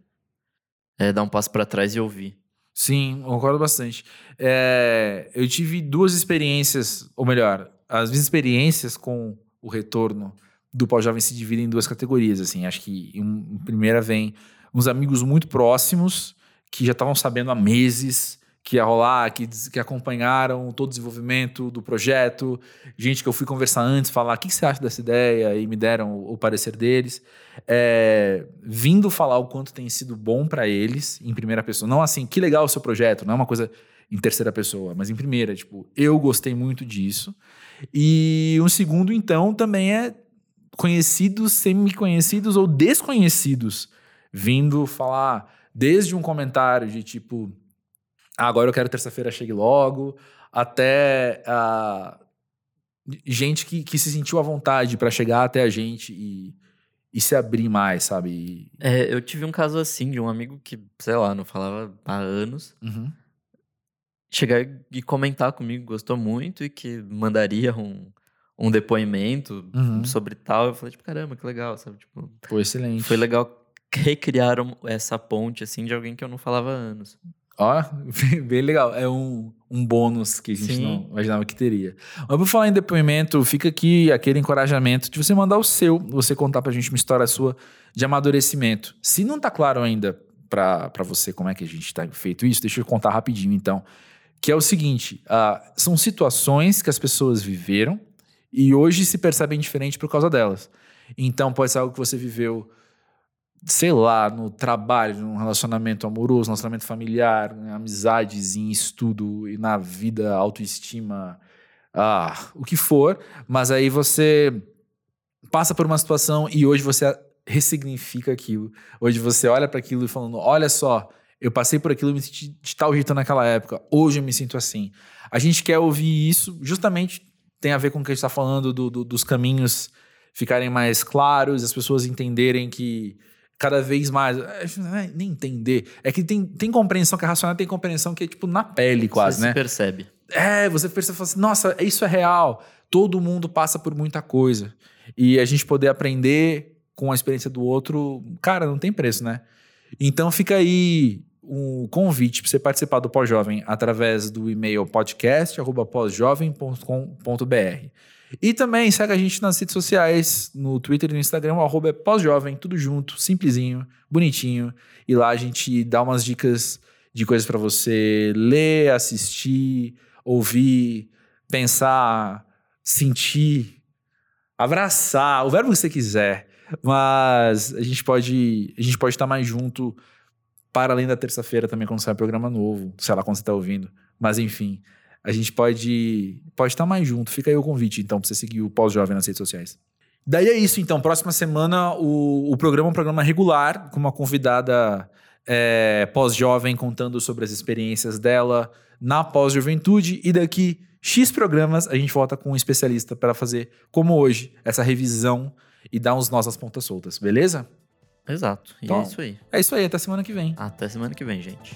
é, dar um passo para trás e ouvir. Sim, concordo bastante. É, eu tive duas experiências, ou melhor, as minhas experiências com o retorno do pós-jovem se dividem em duas categorias. Assim, acho que em primeira vem uns amigos muito próximos que já estavam sabendo há meses que ia rolar, que, que acompanharam todo o desenvolvimento do projeto, gente que eu fui conversar antes, falar o que que você acha dessa ideia? E me deram o, o parecer deles, É, vindo falar o quanto tem sido bom para eles em primeira pessoa, não assim, que legal o seu projeto, não é uma coisa em terceira pessoa, mas em primeira, tipo, eu gostei muito disso. E um segundo, então, também é conhecidos, semi-conhecidos ou desconhecidos vindo falar desde um comentário de tipo, ah, agora eu quero terça-feira chegue logo, até ah, gente que, que se sentiu à vontade para chegar até a gente e, e se abrir mais, sabe? E- É, eu tive um caso assim de um amigo que, sei lá, não falava há anos, Uhum. chegar e comentar comigo, gostou muito e que mandaria um, um depoimento Uhum. sobre tal. Eu falei, tipo, caramba, que legal, sabe? Tipo, Pô, excelente. foi legal recriar essa ponte, assim, de alguém que eu não falava há anos. Ó, bem legal. É um, um bônus que a gente Sim. não imaginava que teria. Mas por falar em depoimento, fica aqui aquele encorajamento de você mandar o seu, você contar pra gente uma história sua de amadurecimento. Se não tá claro ainda pra você como é que a gente tá feito isso, deixa eu contar rapidinho então. Que é o seguinte: ah, são situações que as pessoas viveram e hoje se percebem diferente por causa delas. Então pode ser algo que você viveu sei lá, no trabalho, num relacionamento amoroso, no relacionamento familiar, em amizades, em estudo e na vida, autoestima, ah, o que for, mas aí você passa por uma situação e hoje você ressignifica aquilo. Hoje você olha para aquilo e falando, olha só, eu passei por aquilo e me senti de tal jeito naquela época, hoje eu me sinto assim. A gente quer ouvir isso, justamente tem a ver com o que a gente está falando do- do- dos caminhos ficarem mais claros, as pessoas entenderem que cada vez mais. é, não é Nem entender. É que tem, tem compreensão que é racional, tem compreensão que é tipo na pele quase, Você né? se percebe. É, você percebe e fala assim, nossa, isso é real. Todo mundo passa por muita coisa. E a gente poder aprender com a experiência do outro, cara, não tem preço, né? Então fica aí um convite para você participar do Pós-Jovem através do e-mail podcast.pósjovem.com.br. E também segue a gente nas redes sociais, no Twitter e no Instagram, o arroba é pós-jovem, tudo junto, simplesinho, bonitinho. E lá a gente dá umas dicas de coisas para você ler, assistir, ouvir, pensar, sentir, abraçar, o verbo que você quiser. Mas a gente pode, a gente pode estar mais junto para além da terça-feira também quando sair programa novo, sei lá quando você está ouvindo. Mas enfim, a gente pode pode estar mais junto. Fica aí o convite então para você seguir o Pós-Jovem nas redes sociais. Daí é isso, então. Próxima semana o, o programa é um programa regular, com uma convidada é, pós-jovem contando sobre as experiências dela na pós-juventude. E daqui X programas a gente volta com um especialista para fazer, como hoje, essa revisão e dar uns nós às pontas soltas, beleza? Exato. E Então- é isso aí. É isso aí, até semana que vem. Até semana que vem, gente.